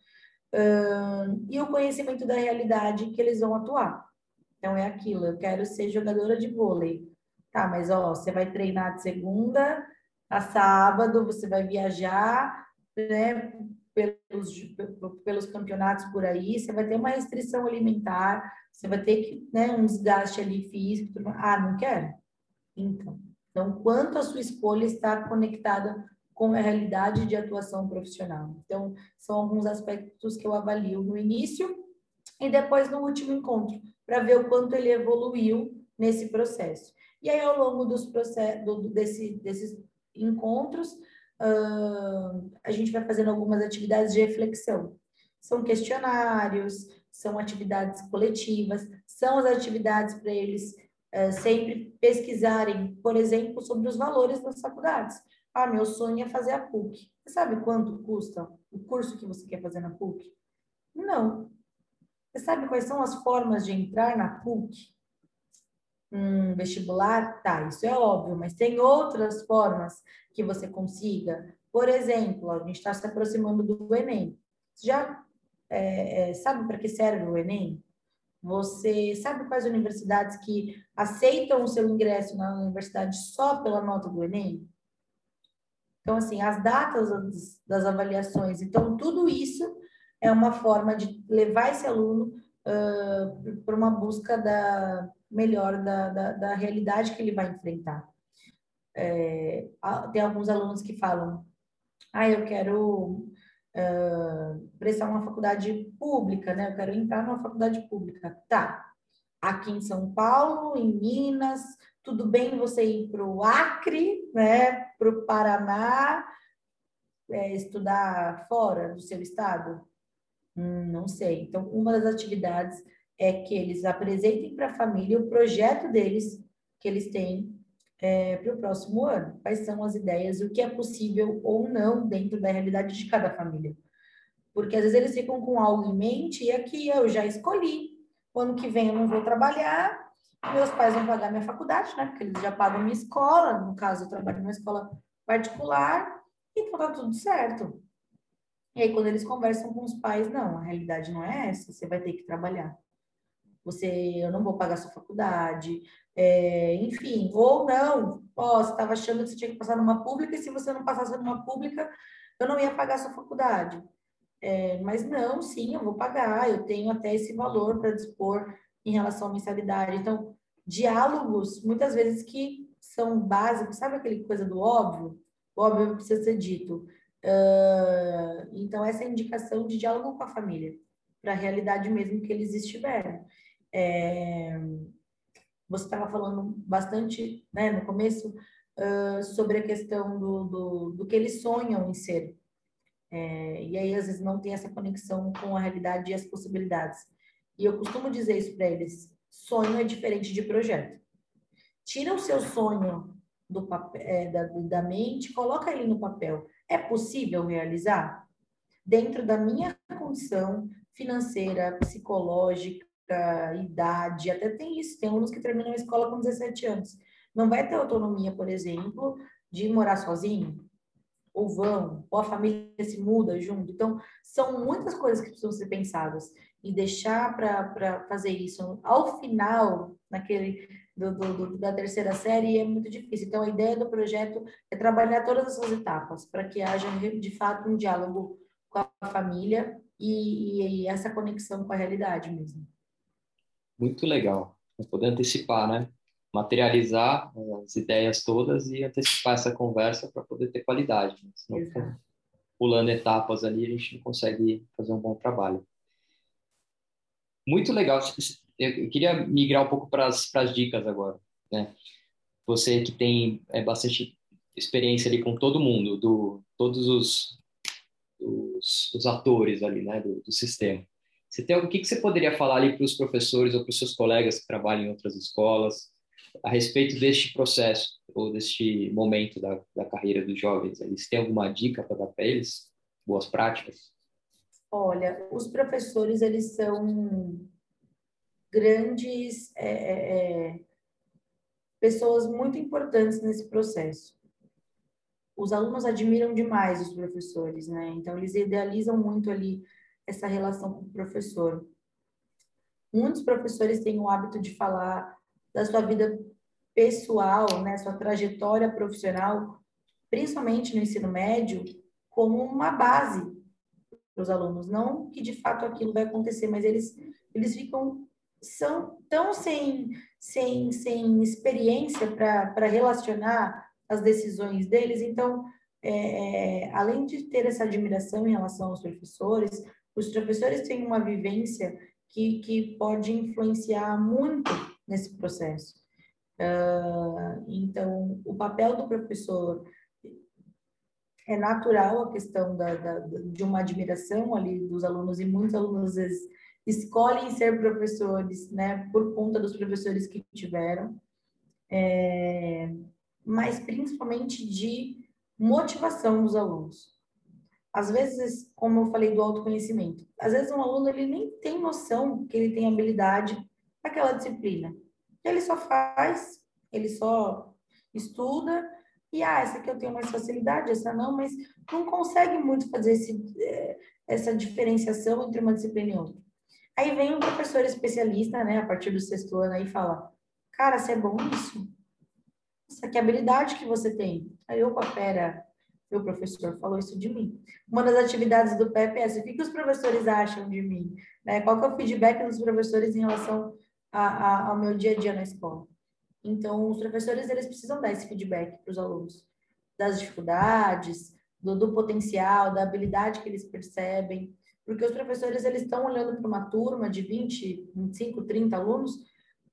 E o conhecimento da realidade que eles vão atuar. Então é aquilo, eu quero ser jogadora de vôlei. Tá, mas ó, você vai treinar de segunda a sábado, você vai viajar, né, pelos, pelos campeonatos por aí, você vai ter uma restrição alimentar, você vai ter que, né, um desgaste ali físico. Ah, não quero? Então, então, quanto a sua escolha está conectada com a realidade de atuação profissional? Então, são alguns aspectos que eu avalio no início e depois no último encontro para ver o quanto ele evoluiu nesse processo. E aí, ao longo dos do, desse, desses encontros, uh, a gente vai fazendo algumas atividades de reflexão. São questionários, são atividades coletivas, são as atividades para eles uh, sempre pesquisarem, por exemplo, sobre os valores das faculdades. Ah, meu sonho é fazer a PUC. Você sabe quanto custa o curso que você quer fazer na PUC? Não. Você sabe quais são as formas de entrar na PUC? Um vestibular? Tá, isso é óbvio, mas tem outras formas que você consiga. Por exemplo, a gente está se aproximando do Enem. Você já é, é, sabe para que serve o Enem? Você sabe quais universidades que aceitam o seu ingresso na universidade só pela nota do Enem? Então, assim, as datas das, avaliações. Então, tudo isso é uma forma de levar esse aluno uh, para uma busca da melhor da, da, da, realidade que ele vai enfrentar. É, tem alguns alunos que falam, ah, eu quero uh, prestar uma faculdade pública, né? Eu quero entrar numa faculdade pública. Tá. Aqui em São Paulo, em Minas, tudo bem você ir para o Acre, né? Para o Paraná, é, estudar fora do seu estado? Hum, não sei. Então, uma das atividades é que eles apresentem para a família o projeto deles que eles têm é, para o próximo ano. Quais são as ideias, o que é possível ou não dentro da realidade de cada família. Porque às vezes eles ficam com algo em mente e aqui eu já escolhi. Ano que vem eu não vou trabalhar, meus pais vão pagar minha faculdade, né? Porque eles já pagam minha escola. No caso, eu trabalho numa escola particular, então tá tudo certo. E aí, quando eles conversam com os pais, não, a realidade não é essa, você vai ter que trabalhar. Você, eu não vou pagar sua faculdade, é, enfim, ou não, ó, você estava achando que você tinha que passar numa pública, e se você não passasse numa pública, eu não ia pagar sua faculdade. É, mas não, sim, eu vou pagar, eu tenho até esse valor para dispor em relação à mensalidade. Então, diálogos, muitas vezes que são básicos, sabe aquele coisa do óbvio? O óbvio precisa ser dito. Uh, então, essa é a indicação de diálogo com a família, para a realidade mesmo que eles estiverem. É, você estava falando bastante né, no começo uh, sobre a questão do, do, do, que eles sonham em ser. É, e aí, às vezes, não tem essa conexão com a realidade e as possibilidades. E eu costumo dizer isso para eles: sonho é diferente de projeto. Tira o seu sonho do papel, é, da, da mente, coloca ele no papel. É possível realizar? Dentro da minha condição financeira, psicológica, idade, até tem isso. Tem alunos que terminam a escola com 17 anos. Não vai ter autonomia, por exemplo, de morar sozinho, ou vão, ou a família se muda junto. Então, são muitas coisas que precisam ser pensadas. E deixar para fazer isso ao final, naquele do, do, da terceira série, é muito difícil. Então, a ideia do projeto é trabalhar todas essas etapas, para que haja, de fato, um diálogo com a família e, e essa conexão com a realidade mesmo. Muito legal. Poder antecipar, né? materializar as ideias todas e antecipar essa conversa para poder ter qualidade. Né? Senão, pulando etapas ali, a gente não consegue fazer um bom trabalho. Muito legal. Eu queria migrar um pouco para as dicas agora. Né? Você que tem é, bastante experiência ali com todo mundo, do, todos os, os, os atores ali né, do, do sistema. Você tem o que, que você poderia falar ali para os professores ou para os seus colegas que trabalham em outras escolas? a respeito deste processo ou deste momento da, da carreira dos jovens? Eles têm alguma dica para dar para eles? Boas práticas? Olha, os professores, eles são grandes é, é, é, pessoas muito importantes nesse processo. Os alunos admiram demais os professores, né? Então, eles idealizam muito ali essa relação com o professor. Muitos professores têm o hábito de falar da sua vida pessoal, né, sua trajetória profissional, principalmente no ensino médio, como uma base para os alunos. Não que de fato aquilo vai acontecer, mas eles, eles ficam são tão sem, sem, sem experiência para relacionar as decisões deles. Então, é, é, além de ter essa admiração em relação aos professores, os professores têm uma vivência que, que pode influenciar muito nesse processo. Uh, então, o papel do professor é natural a questão da, da, de uma admiração ali dos alunos, e muitos alunos às vezes escolhem ser professores, né, por conta dos professores que tiveram, é, mas principalmente de motivação dos alunos. Às vezes, como eu falei do autoconhecimento, às vezes um aluno ele nem tem noção que ele tem habilidade naquela disciplina. Ele só faz, ele só estuda e ah, essa aqui eu tenho mais facilidade, essa não, mas não consegue muito fazer esse, eh, essa diferenciação entre uma disciplina e outra. Aí vem um professor especialista, né, a partir do sexto ano, aí fala, cara, você é bom nisso? Essa que habilidade que você tem? Aí, opa, pera, meu professor falou isso de mim. Uma das atividades do PEP é essa, o que, que os professores acham de mim? Né? Qual que é o feedback dos professores em relação a, a, ao meu dia a dia na escola? Então, os professores, eles precisam dar esse feedback para os alunos, das dificuldades, do, do, potencial, da habilidade que eles percebem, porque os professores, eles estão olhando para uma turma de 20, 25, 30 alunos,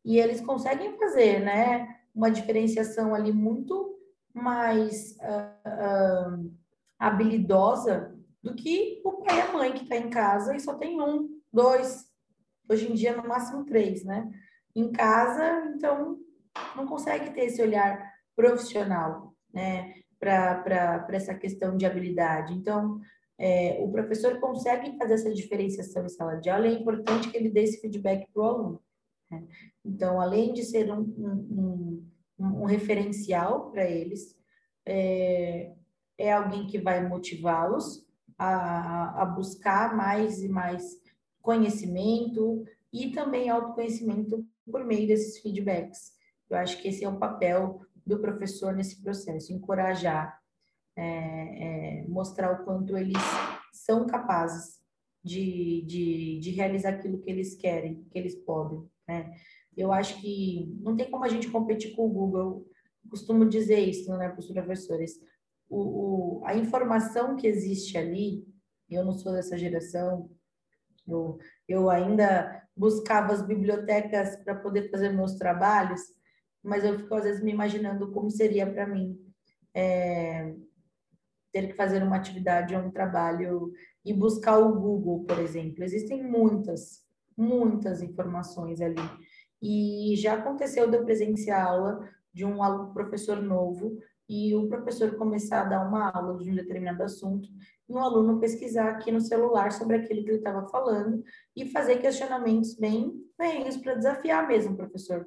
e eles conseguem fazer, né, uma diferenciação ali muito mais uh, uh, habilidosa do que o pai e a mãe que está em casa e só tem um, dois, hoje em dia no máximo três, né? Em casa, então não consegue ter esse olhar profissional, né? Para essa questão de habilidade. Então, é, o professor consegue fazer essa diferenciação em sala de aula, é importante que ele dê esse feedback para o aluno. Né? Então, além de ser um, um, um, um referencial para eles, é, é alguém que vai motivá-los a, a buscar mais e mais conhecimento e também autoconhecimento por meio desses feedbacks. Eu acho que esse é o papel do professor nesse processo, encorajar, é, é, mostrar o quanto eles são capazes de, de, de, realizar aquilo que eles querem, que eles podem. Né? Eu acho que não tem como a gente competir com o Google. Eu costumo dizer isso né, para os professores. O, o, a informação que existe ali, eu não sou dessa geração, eu, eu ainda buscava as bibliotecas para poder fazer meus trabalhos, mas eu fico às vezes me imaginando como seria para mim é, ter que fazer uma atividade ou um trabalho e buscar o Google, por exemplo. Existem muitas, muitas informações ali. E já aconteceu de eu presenciar aula de um professor novo e o professor começar a dar uma aula de um determinado assunto e um aluno pesquisar aqui no celular sobre aquilo que ele estava falando e fazer questionamentos bem bem para desafiar mesmo, professor.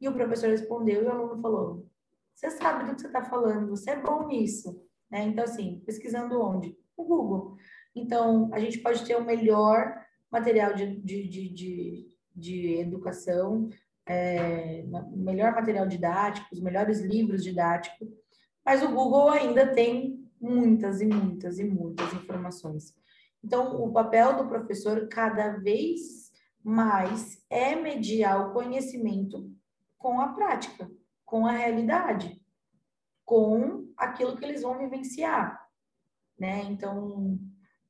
E o professor respondeu e o aluno falou: Você sabe do que você está falando, você é bom nisso. Né? Então, assim, pesquisando onde? O Google. Então, a gente pode ter o melhor material de, de, de, de, de educação, é, o melhor material didático, os melhores livros didáticos, mas o Google ainda tem muitas e muitas e muitas informações. Então, o papel do professor cada vez mais é mediar o conhecimento com a prática, com a realidade, com aquilo que eles vão vivenciar, né? Então,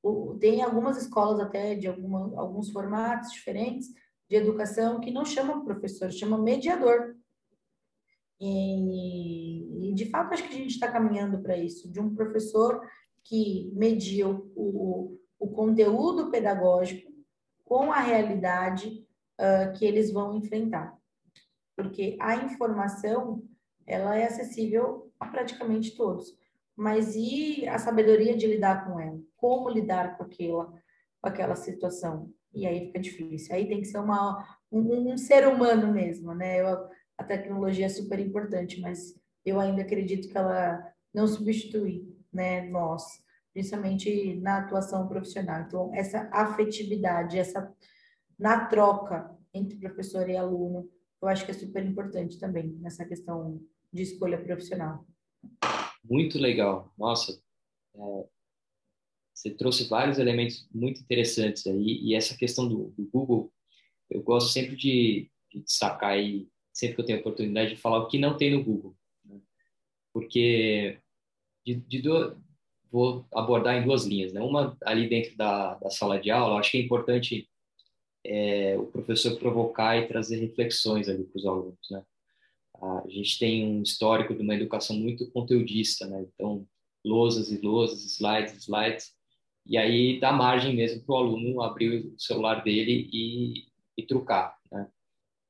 o, tem algumas escolas até de alguma, alguns formatos diferentes de educação que não chamam professor, chamam mediador. E, e, de fato, acho que a gente está caminhando para isso, de um professor que media o, o, o conteúdo pedagógico com a realidade uh, que eles vão enfrentar. Porque a informação, ela é acessível a praticamente todos. Mas e a sabedoria de lidar com ela? Como lidar com aquela, com aquela situação? E aí fica difícil. Aí tem que ser uma, um, um ser humano mesmo, né? Eu, a tecnologia é super importante, mas eu ainda acredito que ela não substitui, né, nós, principalmente na atuação profissional. Então, essa afetividade, essa na troca entre professor e aluno, eu acho que é super importante também nessa questão de escolha profissional. Muito legal. Nossa, é, você trouxe vários elementos muito interessantes aí, e essa questão do, do Google, eu gosto sempre de, de destacar aí, sempre que eu tenho oportunidade, de falar o que não tem no Google. Né? Porque de, de do, vou abordar em duas linhas. Né? Uma ali dentro da, da sala de aula, acho que é importante é, o professor provocar e trazer reflexões ali para os alunos. Né? A gente tem um histórico de uma educação muito conteudista, né? então lousas e lousas, slides, slides, e aí dá margem mesmo para o aluno abrir o celular dele e, e trucar. Né?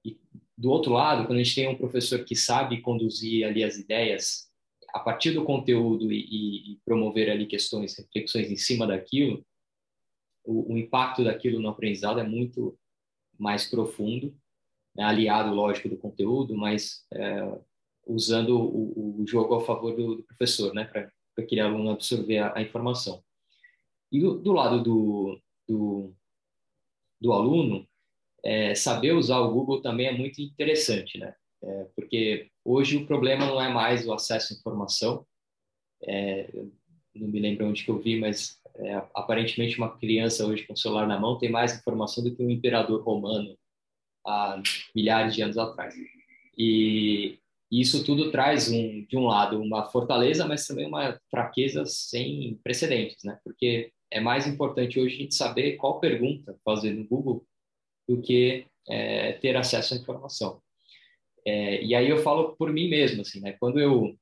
E do outro lado, quando a gente tem um professor que sabe conduzir ali as ideias a partir do conteúdo e, e promover ali questões, reflexões em cima daquilo, o, o, impacto daquilo no aprendizado é muito mais profundo, né? aliado, lógico, do conteúdo, mas é, usando o, o, jogo a favor do, do professor, né, para aquele aluno absorver a, a informação. E do, do lado do, do, do aluno, é, saber usar o Google também é muito interessante, né? É, porque hoje o problema não é mais o acesso à informação. É, não me lembro onde que eu vi, mas é, aparentemente uma criança hoje com o celular na mão tem mais informação do que um imperador romano há milhares de anos atrás. E isso tudo traz um, de um lado uma fortaleza, mas também uma fraqueza sem precedentes, né? Porque é mais importante hoje a gente saber qual pergunta fazer no Google do que é, ter acesso à informação. É, e aí eu falo por mim mesmo, assim, né? Quando eu,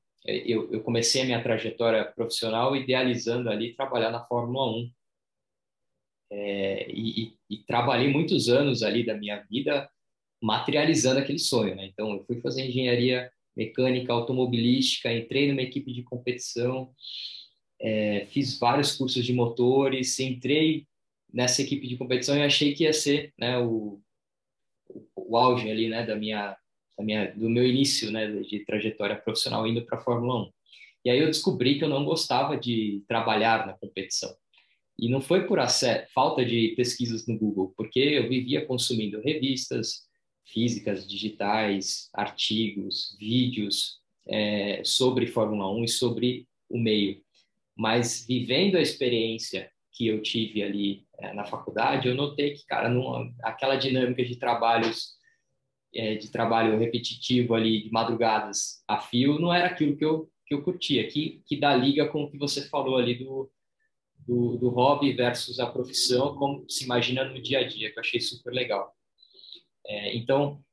eu, eu comecei a minha trajetória profissional idealizando ali trabalhar na Fórmula 1. É, e, e, e, trabalhei muitos anos ali da minha vida materializando aquele sonho, né? Então, eu fui fazer engenharia mecânica automobilística, entrei numa equipe de competição, é, fiz vários cursos de motores, entrei nessa equipe de competição e achei que ia ser né, o, o, o auge ali, né, da minha, da minha, do meu início né, de trajetória profissional indo para a Fórmula 1. E aí eu descobri que eu não gostava de trabalhar na competição. E não foi por falta de pesquisas no Google, porque eu vivia consumindo revistas físicas, digitais, artigos, vídeos é, sobre Fórmula 1 e sobre o meio mas vivendo a experiência que eu tive ali é, na faculdade, eu notei que, cara, numa, aquela dinâmica de trabalhos, é, de trabalho repetitivo ali, de madrugadas a fio, não era aquilo que eu, que eu curtia, que, que dá liga com o que você falou ali do, do, do hobby versus a profissão, como se imagina no dia a dia, que eu achei super legal. É, então,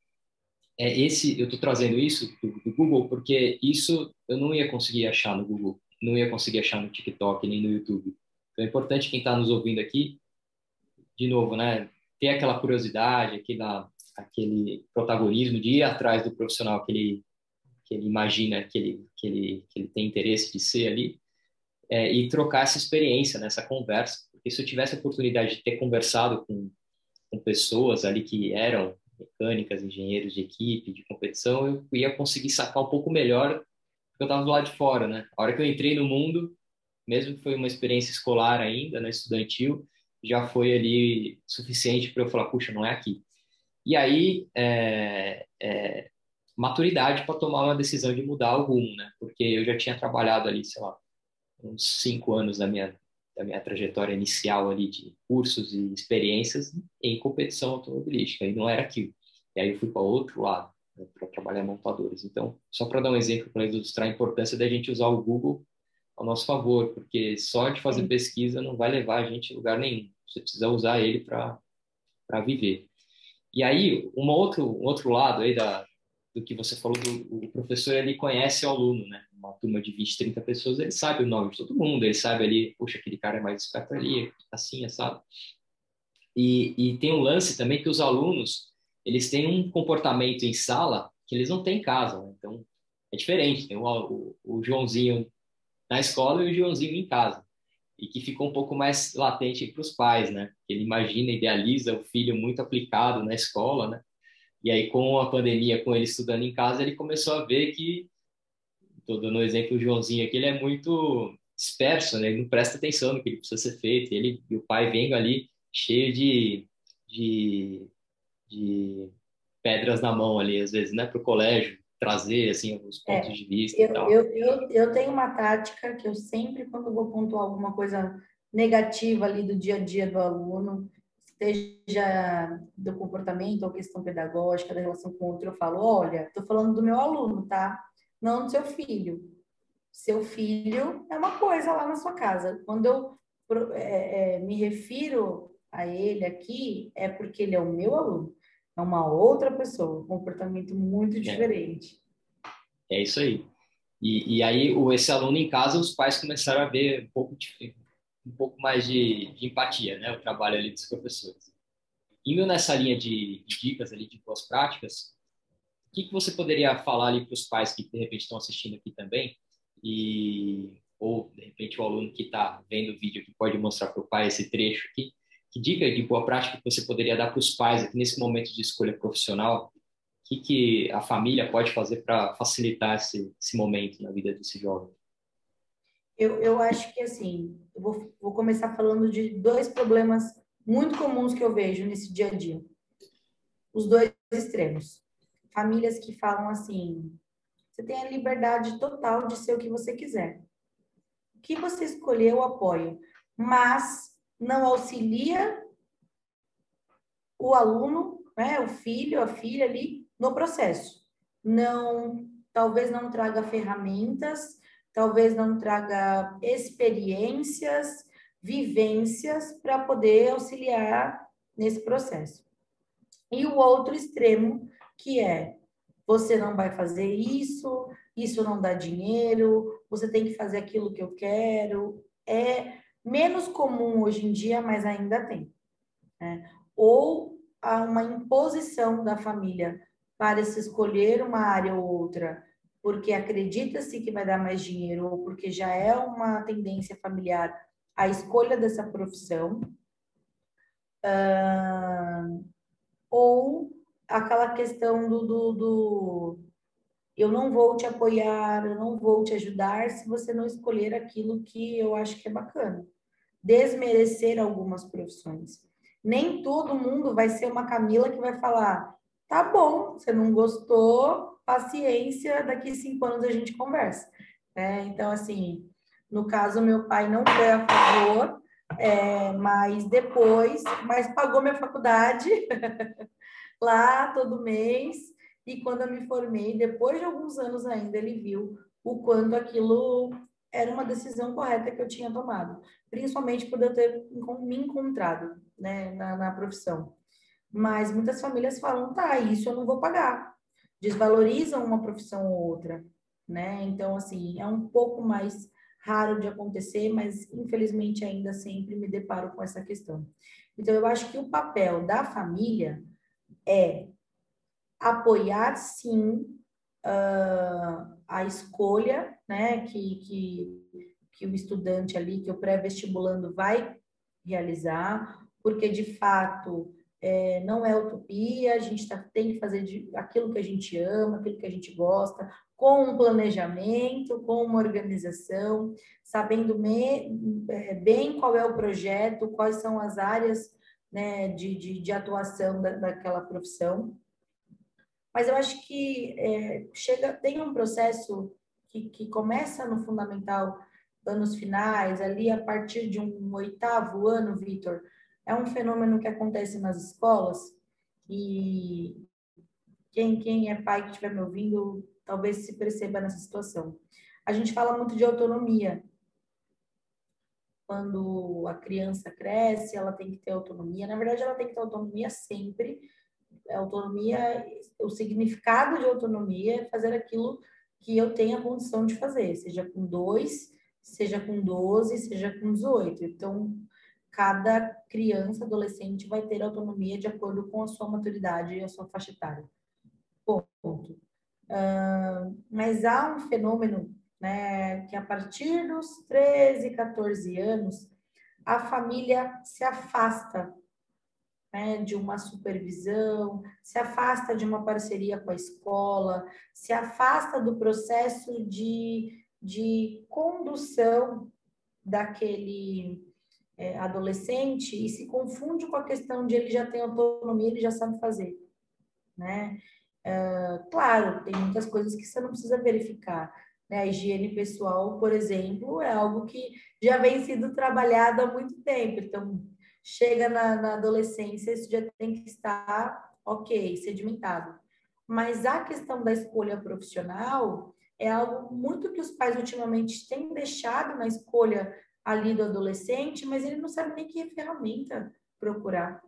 é esse, eu estou trazendo isso do, do, Google porque isso eu não ia conseguir achar no Google, não ia conseguir achar no TikTok nem no YouTube. Então é importante quem está nos ouvindo aqui, de novo, né, ter aquela curiosidade, aquela, aquele protagonismo de ir atrás do profissional que ele, que ele imagina que ele, que, ele, que ele tem interesse de ser ali é, e trocar essa experiência nessa conversa. Porque se eu tivesse a oportunidade de ter conversado com, com pessoas ali que eram mecânicas, engenheiros de equipe, de competição, eu ia conseguir sacar um pouco melhor porque eu estava do lado de fora, né? A hora que eu entrei no mundo, mesmo que foi uma experiência escolar ainda, né, estudantil, já foi ali suficiente para eu falar, puxa, não é aqui. E aí, é, é, maturidade para tomar uma decisão de mudar o rumo, né? Porque eu já tinha trabalhado ali, sei lá, uns cinco anos da minha da minha trajetória inicial ali de cursos e experiências em competição automobilística e não era aquilo. E aí eu fui para outro lado né, para trabalhar montadores. Então, só para dar um exemplo para ilustrar a importância da gente usar o Google ao nosso favor, porque só de fazer pesquisa não vai levar a gente a lugar nenhum. Você precisa usar ele para para viver. E aí, um outro um outro lado aí da do que você falou do o professor ele conhece o aluno, né? Uma turma de 20, 30 pessoas, ele sabe o nome de todo mundo, ele sabe ali, puxa, aquele cara é mais esperto ali, assim, sabe? E, e tem um lance também que os alunos, eles têm um comportamento em sala que eles não têm em casa, né? Então, é diferente. Tem o, o, o Joãozinho na escola e o Joãozinho em casa. E que ficou um pouco mais latente para os pais, né? Ele imagina, idealiza o filho muito aplicado na escola, né? E aí, com a pandemia, com ele estudando em casa, ele começou a ver que, estou dando um exemplo, o Joãozinho aqui, ele é muito disperso, né? Ele não presta atenção no que ele precisa ser feito. Ele e o pai vendo ali cheio de, de, de pedras na mão ali, às vezes, né? Para o colégio trazer, assim, os pontos é, de vista eu, e tal. Eu, eu, eu tenho uma tática que eu sempre, quando vou pontuar alguma coisa negativa ali do dia a dia do aluno, seja do comportamento ou questão pedagógica, da relação com o outro, eu falo, olha, estou falando do meu aluno, tá? Não do seu filho. Seu filho é uma coisa lá na sua casa. Quando eu é, é, me refiro a ele aqui, é porque ele é o meu aluno. É uma outra pessoa, um comportamento muito é. diferente. É, é isso aí. E, e aí, esse aluno em casa, os pais começaram a ver um pouco diferente um pouco mais de, de, empatia, né? O trabalho ali dos professores. Indo nessa linha de, de dicas ali de boas práticas, o que, que você poderia falar ali para os pais que de repente estão assistindo aqui também e ou de repente o aluno que está vendo o vídeo que pode mostrar para o pai esse trecho aqui, que dica de boa prática que você poderia dar para os pais aqui nesse momento de escolha profissional? O que, que a família pode fazer para facilitar esse, esse momento na vida desse jovem? Eu, eu acho que, assim, eu vou, vou começar falando de dois problemas muito comuns que eu vejo nesse dia a dia. Os dois extremos. Famílias que falam assim: você tem a liberdade total de ser o que você quiser. O que você escolher, eu apoio, mas não auxilia o aluno, né, o filho, a filha ali no processo. Não, talvez não traga ferramentas talvez não traga experiências, vivências para poder auxiliar nesse processo. E o outro extremo, que é você não vai fazer isso, isso não dá dinheiro, você tem que fazer aquilo que eu quero. É menos comum hoje em dia, mas ainda tem. Né? Ou há uma imposição da família para se escolher uma área ou outra porque acredita-se que vai dar mais dinheiro ou porque já é uma tendência familiar a escolha dessa profissão, uh, ou aquela questão do, do, do, eu não vou te apoiar, eu não vou te ajudar se você não escolher aquilo que eu acho que é bacana. Desmerecer algumas profissões. Nem todo mundo vai ser uma Camila que vai falar, tá bom, você não gostou, paciência, daqui cinco anos a gente conversa. Né? Então, assim, no caso, meu pai não foi a favor, é, mas depois, mas pagou minha faculdade (laughs) lá todo mês, e quando eu me formei, depois de alguns anos ainda, ele viu o quanto aquilo era uma decisão correta que eu tinha tomado, principalmente por eu ter me encontrado né, na, na profissão. Mas muitas famílias falam, tá, isso eu não vou pagar desvalorizam uma profissão ou outra, né? Então, assim, é um pouco mais raro de acontecer, mas infelizmente ainda sempre me deparo com essa questão. Então, eu acho que o papel da família é apoiar, sim, uh, a escolha, né, que, que, que o estudante ali, que o pré-vestibulando vai realizar, porque de fato é, não é utopia, a gente tá, tem que fazer de, aquilo que a gente ama, aquilo que a gente gosta, com um planejamento, com uma organização, sabendo me, é, bem qual é o projeto, quais são as áreas né, de, de, de atuação da, daquela profissão. Mas eu acho que é, chega, tem um processo que, que começa no fundamental, anos finais, ali a partir de um oitavo ano, Vitor, é um fenômeno que acontece nas escolas e quem, quem é pai que estiver me ouvindo talvez se perceba nessa situação. A gente fala muito de autonomia. Quando a criança cresce, ela tem que ter autonomia. Na verdade, ela tem que ter autonomia sempre. Autonomia, o significado de autonomia é fazer aquilo que eu tenho a condição de fazer, seja com dois, seja com 12, seja com 18. Então, cada criança, adolescente vai ter autonomia de acordo com a sua maturidade e a sua faixa etária. Ponto. Uh, mas há um fenômeno né, que a partir dos 13, 14 anos, a família se afasta né, de uma supervisão, se afasta de uma parceria com a escola, se afasta do processo de, de condução daquele é, adolescente e se confunde com a questão de ele já tem autonomia, ele já sabe fazer, né? Uh, claro, tem muitas coisas que você não precisa verificar. Né? A higiene pessoal, por exemplo, é algo que já vem sendo trabalhado há muito tempo. Então, chega na, na adolescência, isso já tem que estar ok, sedimentado. Mas a questão da escolha profissional é algo muito que os pais ultimamente têm deixado na escolha ali do adolescente, mas ele não sabe nem que ferramenta procurar.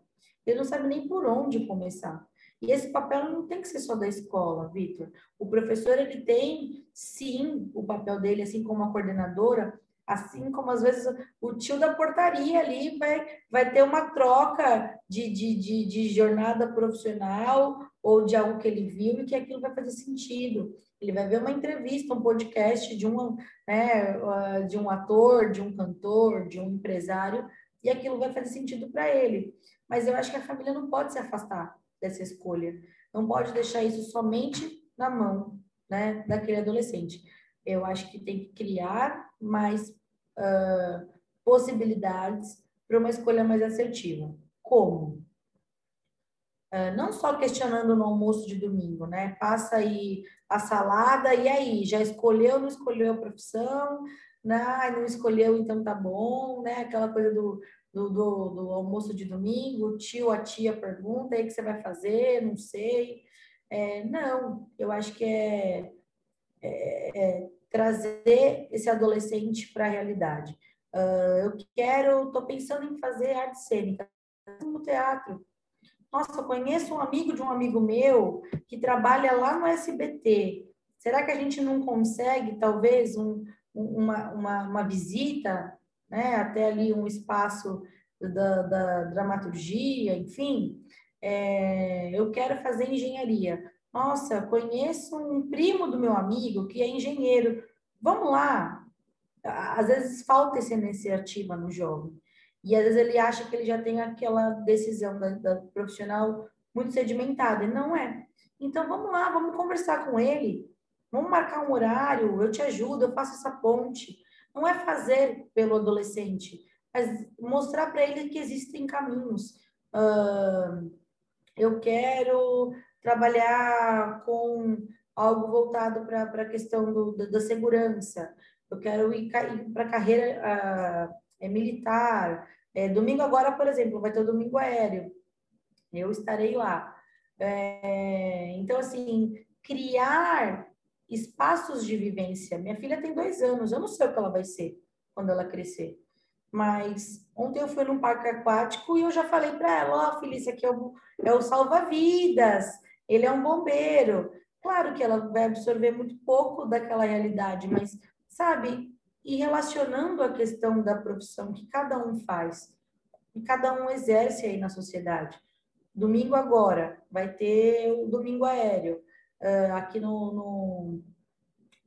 Ele não sabe nem por onde começar. E esse papel não tem que ser só da escola, Vitor. O professor, ele tem, sim, o papel dele, assim como a coordenadora, assim como às vezes o tio da portaria ali vai, vai ter uma troca de, de, de, de jornada profissional ou de algo que ele viu e que aquilo vai fazer sentido. Ele vai ver uma entrevista, um podcast de um, né, ah, de um ator, de um cantor, de um empresário, e aquilo vai fazer sentido para ele. Mas eu acho que a família não pode se afastar dessa escolha. Não pode deixar isso somente na mão né, daquele adolescente. Eu acho que tem que criar mais uh, possibilidades para uma escolha mais assertiva. Como? Uh, não só questionando no almoço de domingo, né? Passa aí a salada, e aí? Já escolheu, não escolheu a profissão? Não, não escolheu, então tá bom, né? Aquela coisa do do, do, do almoço de domingo, o tio, a tia pergunta, aí que você vai fazer, não sei. É, não, eu acho que é, é, é trazer esse adolescente para a realidade. Uh, eu quero, estou pensando em fazer arte cênica no teatro. Nossa, eu conheço um amigo de um amigo meu que trabalha lá no SBT. Será que a gente não consegue, talvez, um, uma, uma, uma visita né, até ali um espaço da, da dramaturgia, enfim, é, eu quero fazer engenharia. Nossa, conheço um primo do meu amigo que é engenheiro. Vamos lá. Às vezes falta essa iniciativa no jovem. E às vezes ele acha que ele já tem aquela decisão da, da profissional muito sedimentada. E não é. Então vamos lá, vamos conversar com ele. Vamos marcar um horário, eu te ajudo, eu faço essa ponte não é fazer pelo adolescente, mas mostrar para ele que existem caminhos. Uh, eu quero trabalhar com algo voltado para a questão do, da, da, segurança, eu quero ir, ir para a carreira uh, é, militar. É, domingo agora, por exemplo, vai ter o domingo aéreo, eu estarei lá. É, então, assim, criar espaços de vivência. Minha filha tem dois anos, eu não sei o que ela vai ser quando ela crescer. Mas ontem eu fui num parque aquático e eu já falei para ela: Ó, oh, filha, aqui é o, é o salva-vidas, ele é um bombeiro. Claro que ela vai absorver muito pouco daquela realidade, mas, sabe, e relacionando a questão da profissão que cada um faz, e cada um exerce aí na sociedade. Domingo agora, vai ter o domingo aéreo, uh, aqui no, no,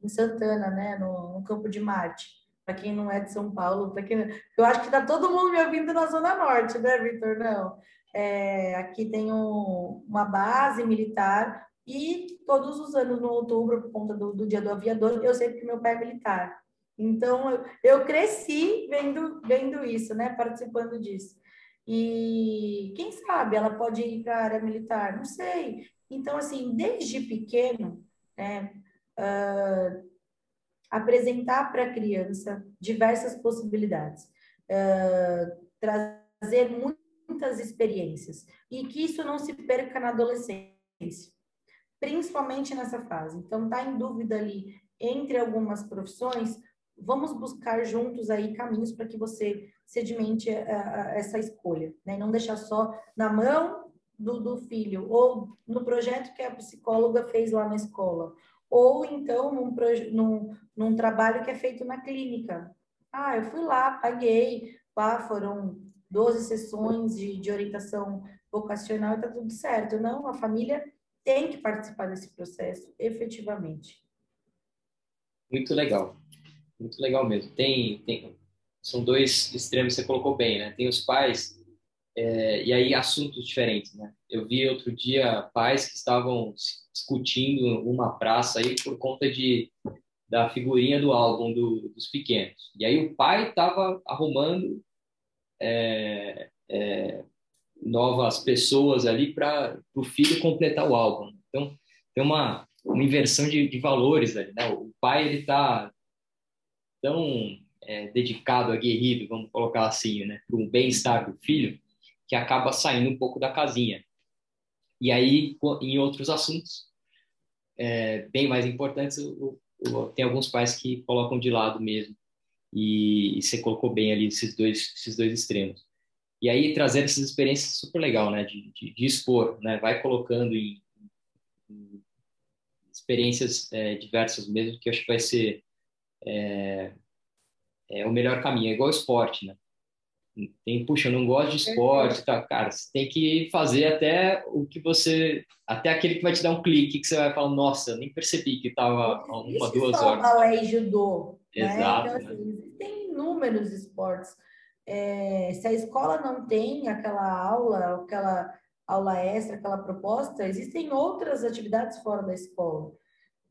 em Santana, né, no, no Campo de Marte para quem não é de São Paulo, para quem eu acho que está todo mundo me ouvindo na Zona Norte, né, Vitor? Não. É, aqui tem um, uma base militar e todos os anos no outubro, por conta do, do dia do aviador, eu sei que meu pai é militar. Então eu, cresci vendo, vendo isso, né? Participando disso. E quem sabe ela pode ir para a área militar? Não sei. Então, assim, desde pequeno, né, uh, apresentar para a criança diversas possibilidades, uh, trazer muitas experiências e que isso não se perca na adolescência, principalmente nessa fase. Então, tá em dúvida ali entre algumas profissões, vamos buscar juntos aí caminhos para que você sedimente a, a, essa escolha, né? Não deixar só na mão do, do filho ou no projeto que a psicóloga fez lá na escola ou então num, num, num trabalho que é feito na clínica. Ah, eu fui lá, paguei, lá foram 12 sessões de, de orientação vocacional e tá tudo certo. Não, a família tem que participar desse processo, efetivamente. Muito legal, muito legal mesmo. Tem, tem, são dois extremos, você colocou bem, né? Tem os pais é, e aí assuntos diferentes, né? Eu vi outro dia pais que estavam discutindo uma praça aí por conta de da figurinha do álbum do, dos pequenos. E aí o pai estava arrumando é, é, novas pessoas ali para o filho completar o álbum. Então tem uma, uma inversão de, de valores ali, né? O pai ele está tão é, dedicado, aguerrido, vamos colocar assim, né, para o bem-estar do filho, que acaba saindo um pouco da casinha. E aí, em outros assuntos, é, bem mais importantes, tem alguns pais que colocam de lado mesmo. E, e, você colocou bem ali esses dois, esses dois extremos. E aí, trazer essas experiências super legal, né? De, de, de expor, né? Vai colocando em, em experiências é, diversas mesmo, que eu acho que vai ser é, é, o melhor caminho. É igual esporte, né? tem, puxa, eu não gosto de esporte, tá, cara, você tem que fazer até o que você, até aquele que vai te dar um clique, que você vai falar, nossa, eu nem percebi que estava uma, duas horas. Balé e judô, Exato. Né? Então, assim, existem inúmeros esportes. É, se a escola não tem aquela aula, aquela aula extra, aquela proposta, existem outras atividades fora da escola.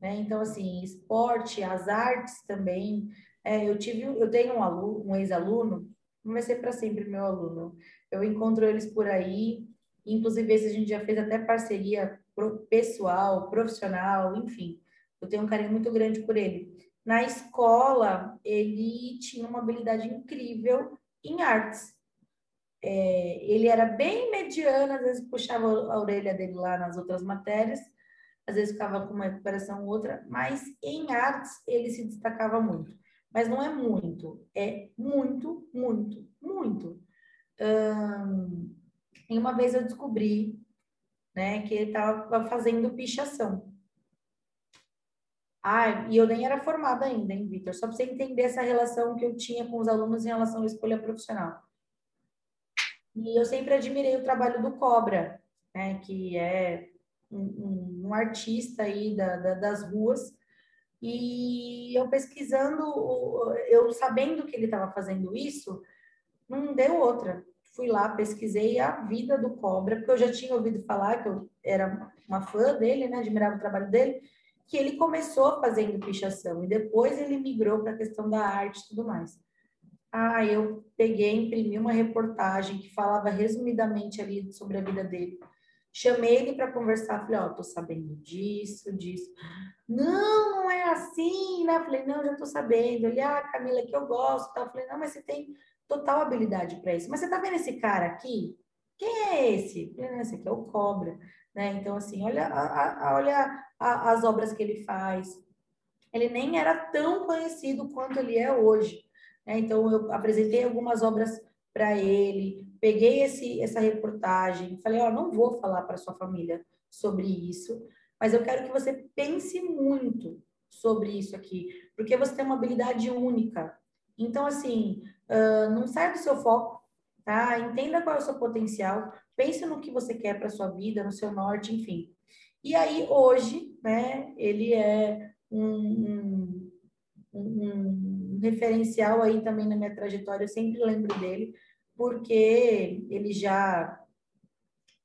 Né? Então, assim, esporte, as artes também. É, eu tive, eu tenho um aluno, um ex-aluno não vai ser para sempre meu aluno. Eu encontro eles por aí, inclusive esse a gente já fez até parceria pessoal, profissional, enfim. Eu tenho um carinho muito grande por ele. Na escola, ele tinha uma habilidade incrível em artes. É, ele era bem mediano, às vezes puxava a orelha dele lá nas outras matérias, às vezes ficava com uma recuperação ou outra, mas em artes ele se destacava muito mas não é muito, é muito, muito, muito. Hum, e uma vez eu descobri né, que ele estava fazendo pichação. Ah, e eu nem era formada ainda, hein, Vitor? Só para você entender essa relação que eu tinha com os alunos em relação à escolha profissional. E eu sempre admirei o trabalho do Cobra, né, que é um, um, artista aí da, da, das ruas, e eu pesquisando, eu sabendo que ele estava fazendo isso, não deu outra. Fui lá, pesquisei a vida do Cobra, porque eu já tinha ouvido falar que eu era uma fã dele, né, admirava o trabalho dele, que ele começou fazendo pichação e depois ele migrou para a questão da arte e tudo mais. Ah, eu peguei, imprimi uma reportagem que falava resumidamente ali sobre a vida dele. Chamei ele para conversar, falei, ó, oh, tô sabendo disso, disso. Não, não é assim, né? Falei, não, já tô sabendo. Ele, ah, Camila, que eu gosto, tá? Falei, não, mas você tem total habilidade para isso. Mas você tá vendo esse cara aqui? Quem é esse? Falei, não, esse aqui é o Cobra, né? Então, assim, olha, a, a, olha a, as obras que ele faz. Ele nem era tão conhecido quanto ele é hoje. Né? Então, eu apresentei algumas obras para ele, peguei esse, essa reportagem, falei, ó, oh, não vou falar para sua família sobre isso, mas eu quero que você pense muito sobre isso aqui, porque você tem uma habilidade única. Então, assim, uh, não sai do seu foco, tá? Entenda qual é o seu potencial, pense no que você quer para sua vida, no seu norte, enfim. E aí, hoje, né, ele é um, um, um referencial aí também na minha trajetória, eu sempre lembro dele, porque ele já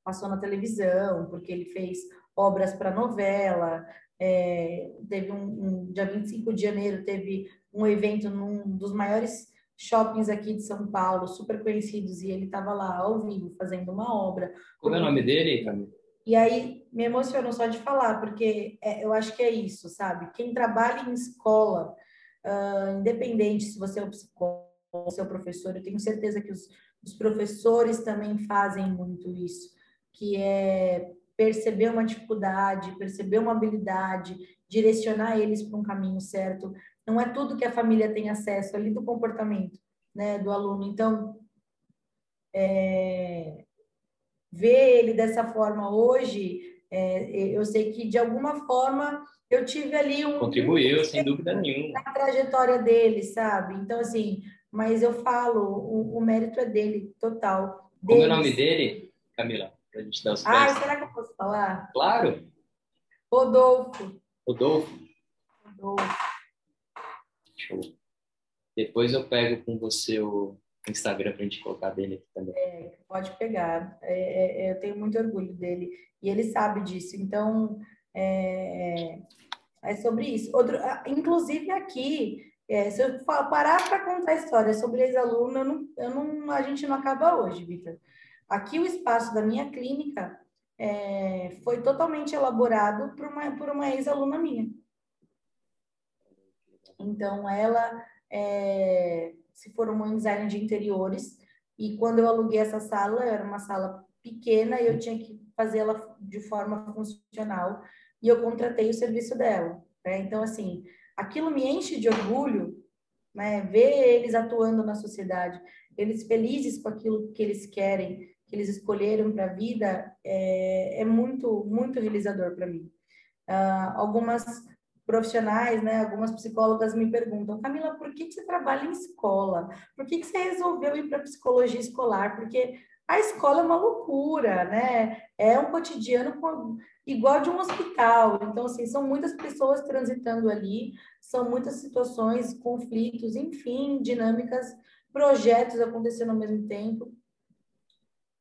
passou na televisão, porque ele fez obras para novela, é, teve um, um, dia 25 de janeiro, teve um evento num dos maiores shoppings aqui de São Paulo, super conhecidos, e ele estava lá ao vivo fazendo uma obra. Como é o nome dele, Camila? E aí me emocionou só de falar, porque é, eu acho que é isso, sabe? Quem trabalha em escola, uh, independente se você é o psicólogo, é o professor, eu tenho certeza que os, os professores também fazem muito isso, que é perceber uma dificuldade, perceber uma habilidade, direcionar eles para um caminho certo. Não é tudo que a família tem acesso ali do comportamento né, do aluno. Então, é, ver ele dessa forma hoje, é, eu sei que de alguma forma eu tive ali um. Contribuiu, um, sem dúvida nenhuma. Na trajetória dele, sabe? Então, assim, mas eu falo, o, o mérito é dele, total. Como é o nome dele, Camila? Pra gente dar os Ah, será que eu posso falar? Claro. Rodolfo. Rodolfo. Rodolfo. Show. Depois eu pego com você o Instagram para a gente colocar dele aqui também. É, pode pegar. É, é, é, eu tenho muito orgulho dele e ele sabe disso. Então, é, é sobre isso. Outro, ah, inclusive aqui, é, se eu parar para contar a história sobre ex-aluno, eu não, eu não, a gente não acaba hoje, Vitor. Aqui o espaço da minha clínica é, foi totalmente elaborado por uma, por uma ex-aluna minha. Então, ela é, se formou em design de interiores e quando eu aluguei essa sala, era uma sala pequena e eu tinha que fazer ela de forma funcional e eu contratei o serviço dela. Né? Então, assim, aquilo me enche de orgulho, né? Ver eles atuando na sociedade, eles felizes com aquilo que eles querem, que eles escolheram para a vida, é, é, muito, muito realizador para mim. Uh, algumas profissionais, né, algumas psicólogas me perguntam, Camila, por que, que você trabalha em escola? Por que, que você resolveu ir para psicologia escolar? Porque a escola é uma loucura, né? É um cotidiano igual de um hospital. Então, assim, são muitas pessoas transitando ali, são muitas situações, conflitos, enfim, dinâmicas, projetos acontecendo ao mesmo tempo.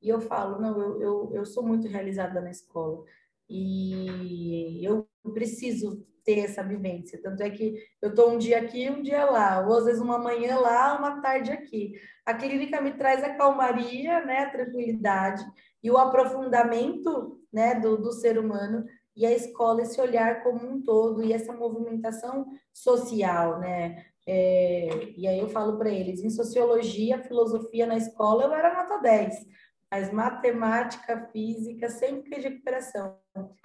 E eu falo, não, eu, eu, eu sou muito realizada na escola. E eu preciso ter essa vivência. Tanto é que eu estou um dia aqui, um dia lá, ou às vezes uma manhã lá, uma tarde aqui. A clínica me traz a calmaria, né, a tranquilidade e o aprofundamento, né, do, do ser humano e a escola esse olhar como um todo e essa movimentação social, né? É, e aí eu falo para eles, em sociologia, filosofia na escola eu era nota 10, mas matemática, física, sempre de recuperação.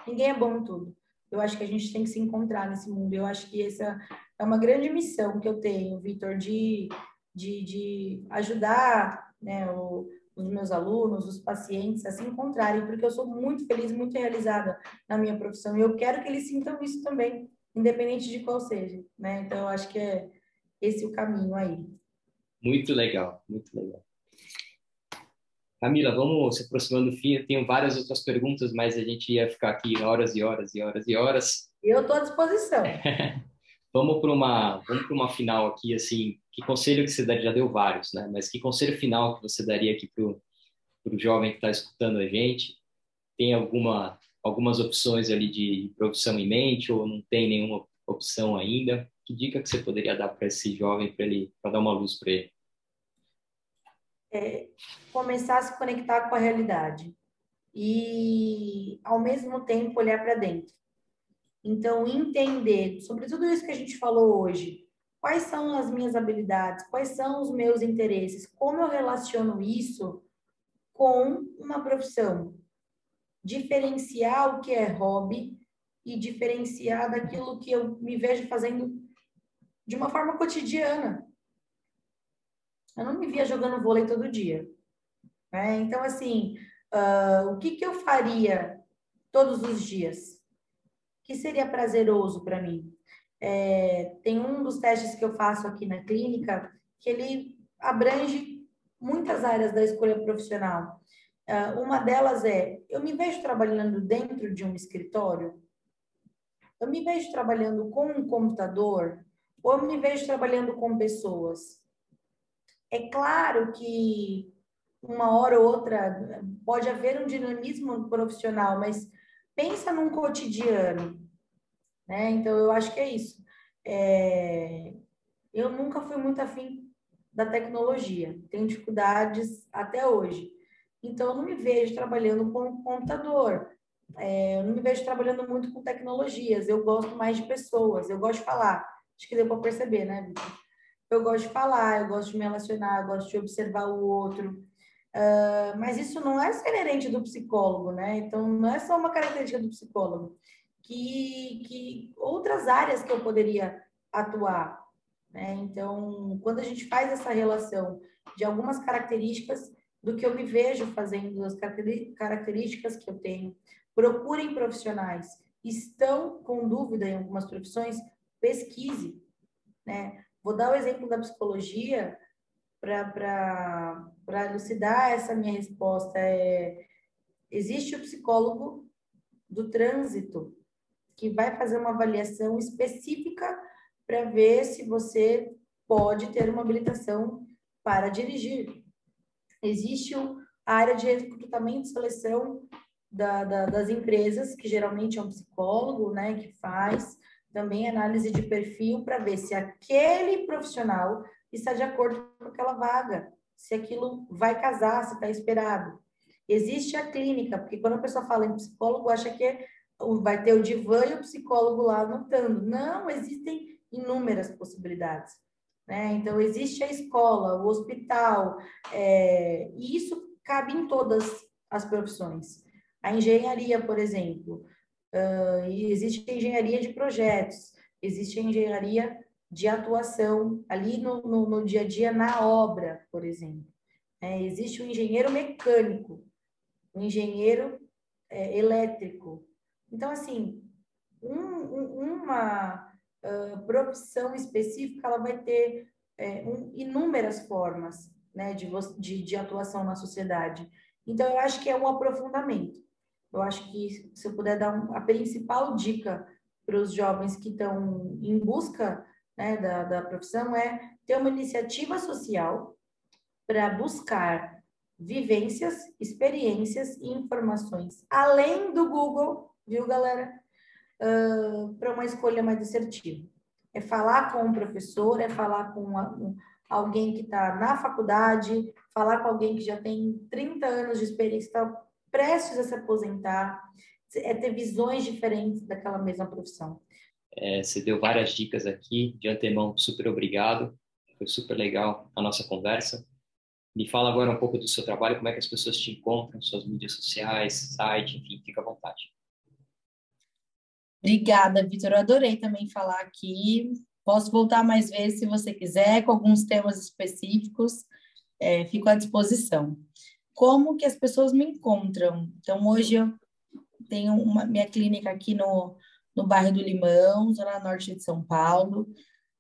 Ninguém é bom em tudo eu acho que a gente tem que se encontrar nesse mundo. Eu acho que essa é uma grande missão que eu tenho, Vitor, de, de, de ajudar né, o, os meus alunos, os pacientes a se encontrarem, porque eu sou muito feliz, muito realizada na minha profissão e eu quero que eles sintam isso também, independente de qual seja. Né? Então, eu acho que é esse o caminho aí. Muito legal, muito legal. Camila, vamos se aproximando do fim. Eu tenho várias outras perguntas, mas a gente ia ficar aqui horas e horas e horas e horas. Eu estou à disposição. (laughs) vamos para uma, vamos para uma final aqui, assim. Que conselho que você daria? Já deu vários, né? Mas que conselho final que você daria aqui para o jovem que está escutando a gente? Tem alguma algumas opções ali de profissão em mente ou não tem nenhuma opção ainda? Que dica que você poderia dar para esse jovem para ele para dar uma luz para ele? É, começar a se conectar com a realidade e, ao mesmo tempo, olhar para dentro. Então, entender sobre tudo isso que a gente falou hoje, quais são as minhas habilidades, quais são os meus interesses, como eu relaciono isso com uma profissão. Diferenciar o que é hobby e diferenciar daquilo que eu me vejo fazendo de uma forma cotidiana. Eu não me via jogando vôlei todo dia. Né? Então, assim, uh, o que, que eu faria todos os dias? que seria prazeroso para mim. É, tem um dos testes que eu faço aqui na clínica que ele abrange muitas áreas da escolha profissional. Uh, uma delas é: eu me vejo trabalhando dentro de um escritório? Eu me vejo trabalhando com um computador? Ou eu me vejo trabalhando com pessoas? É claro que uma hora ou outra pode haver um dinamismo profissional, mas pensa num cotidiano, né? Então eu acho que é isso. É... Eu nunca fui muito afim da tecnologia, tenho dificuldades até hoje. Então eu não me vejo trabalhando com computador, é... eu não me vejo trabalhando muito com tecnologias. Eu gosto mais de pessoas, eu gosto de falar. Acho que deu para perceber, né, Victor? Eu gosto de falar, eu gosto de me relacionar, eu gosto de observar o outro. Uh, mas isso não é inerente do psicólogo, né? Então, não é só uma característica do psicólogo. Que, que outras áreas que eu poderia atuar, né? Então, quando a gente faz essa relação de algumas características do que eu me vejo fazendo, as características que eu tenho, procurem profissionais. Estão com dúvida em algumas profissões? Pesquise, né? Vou dar o exemplo da psicologia para elucidar essa minha resposta. É, existe o psicólogo do trânsito que vai fazer uma avaliação específica para ver se você pode ter uma habilitação para dirigir. Existe a área de recrutamento e seleção da, da, das empresas, que geralmente é um psicólogo, né, que faz também análise de perfil para ver se aquele profissional está de acordo com aquela vaga, se aquilo vai casar, se está esperado. Existe a clínica, porque quando a pessoa fala em psicólogo, acha que vai ter o divã e o psicólogo lá anotando. Não, existem inúmeras possibilidades. Né? Então, existe a escola, o hospital, é, e isso cabe em todas as profissões. A engenharia, por exemplo, uh, existe a engenharia de projetos, existe engenharia de atuação ali no, no, no dia a dia na obra, por exemplo. É, existe o um engenheiro mecânico, o um engenheiro é, elétrico. Então, assim, um, uma uh, profissão específica, ela vai ter é, inúmeras formas né, de, de, de atuação na sociedade. Então, eu acho que é um aprofundamento. Eu acho que se eu puder dar um, a principal dica para os jovens que estão em busca né, da, da profissão é ter uma iniciativa social para buscar vivências, experiências e informações além do Google, viu, galera? Uh, para uma escolha mais assertiva. É falar com um professor, é falar com uma, um, alguém que está na faculdade, falar com alguém que já tem 30 anos de experiência, está prestes a se aposentar, é ter visões diferentes daquela mesma profissão. É, você deu várias dicas aqui, de antemão, super obrigado. Foi super legal a nossa conversa. Me fala agora um pouco do seu trabalho, como é que as pessoas te encontram, suas mídias sociais, site, enfim, fica à vontade. Obrigada, Vitor. Eu adorei também falar aqui. Posso voltar mais vezes se você quiser, com alguns temas específicos. É, fico à disposição. Como que as pessoas me encontram? Então, hoje eu tenho uma minha clínica aqui no no bairro do Limão, zona norte de São Paulo,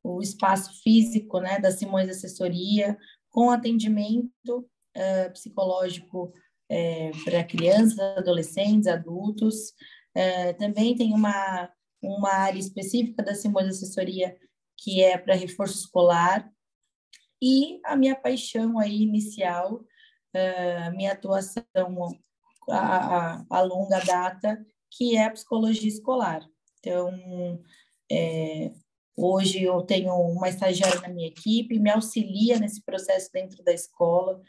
o espaço físico né, da Simões Assessoria, com atendimento uh, psicológico uh, para crianças, adolescentes, adultos. Uh, também tem uma, uma área específica da Simões Assessoria que é para reforço escolar. E a minha paixão aí inicial, a minha atuação a, a, a longa data, que é a psicologia escolar. Então, é, hoje eu tenho uma estagiária na minha equipe, me auxilia nesse processo dentro da escola.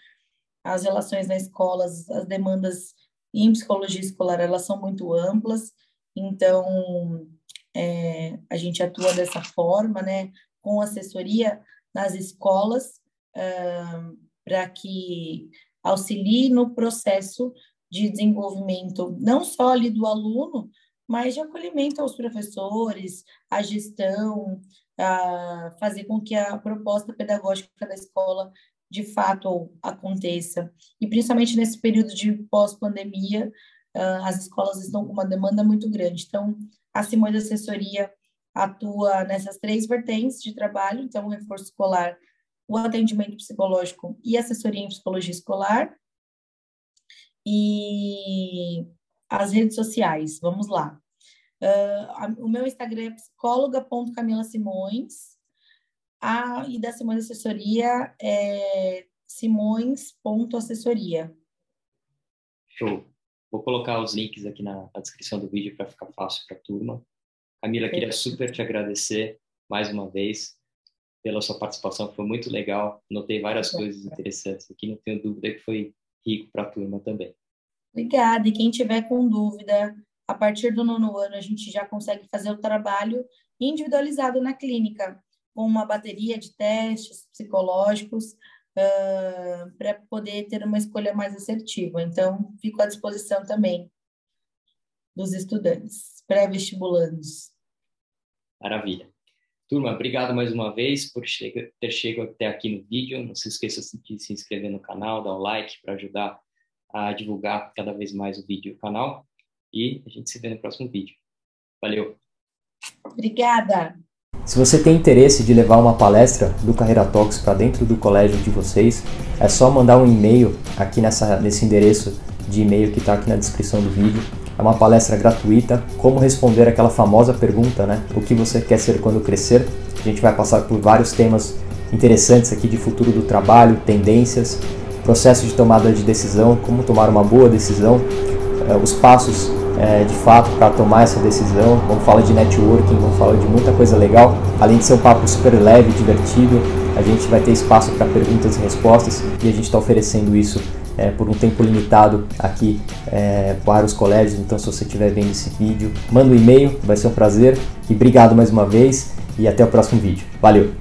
As relações na escola, as demandas em psicologia escolar, elas são muito amplas, então é, a gente atua dessa forma, né, com assessoria nas escolas, uh, para que auxilie no processo de desenvolvimento, não só ali do aluno, mas de acolhimento aos professores, à gestão, a fazer com que a proposta pedagógica da escola de fato aconteça. E principalmente nesse período de pós-pandemia, uh, as escolas estão com uma demanda muito grande. Então, a Simões Assessoria atua nessas três vertentes de trabalho, então, reforço escolar, o atendimento psicológico e assessoria em psicologia escolar. E as redes sociais, vamos lá. Uh, o meu Instagram é psicóloga.camila Simões, a, e da Simões Assessoria é simões.assessoria. Show. Vou colocar os links aqui na, na descrição do vídeo para ficar fácil para a turma. Camila, queria super te agradecer mais uma vez pela sua participação, foi muito legal. Notei várias coisas interessantes aqui, não tenho dúvida que foi rico para a turma também. Obrigada. E quem tiver com dúvida, a partir do nono ano a gente já consegue fazer o trabalho individualizado na clínica com uma bateria de testes psicológicos uh, para poder ter uma escolha mais assertiva. Então, fico à disposição também dos estudantes pré-vestibulandos. Maravilha. Turma, obrigado mais uma vez por ter chegado até aqui no vídeo. Não se esqueça de se inscrever no canal, dar um like para ajudar a divulgar cada vez mais o vídeo e o canal. E a gente se vê no próximo vídeo. Valeu! Obrigada! Se você tem interesse de levar uma palestra do Carreira Talks para dentro do colégio de vocês, é só mandar um e-mail aqui nessa, nesse endereço de e-mail que está aqui na descrição do vídeo. É uma palestra gratuita, como responder aquela famosa pergunta, né? O que você quer ser quando crescer? A gente vai passar por vários temas interessantes aqui de futuro do trabalho, tendências, processo de tomada de decisão, como tomar uma boa decisão, eh, os passos é, de fato para tomar essa decisão. Vamos falar de networking, vamos falar de muita coisa legal. Além de ser um papo super leve, divertido, a gente vai ter espaço para perguntas e respostas e a gente está oferecendo isso é, por um tempo limitado aqui é, para os colégios. Então, se você estiver vendo esse vídeo, manda um e-mail, vai ser um prazer. E obrigado mais uma vez e até o próximo vídeo. Valeu!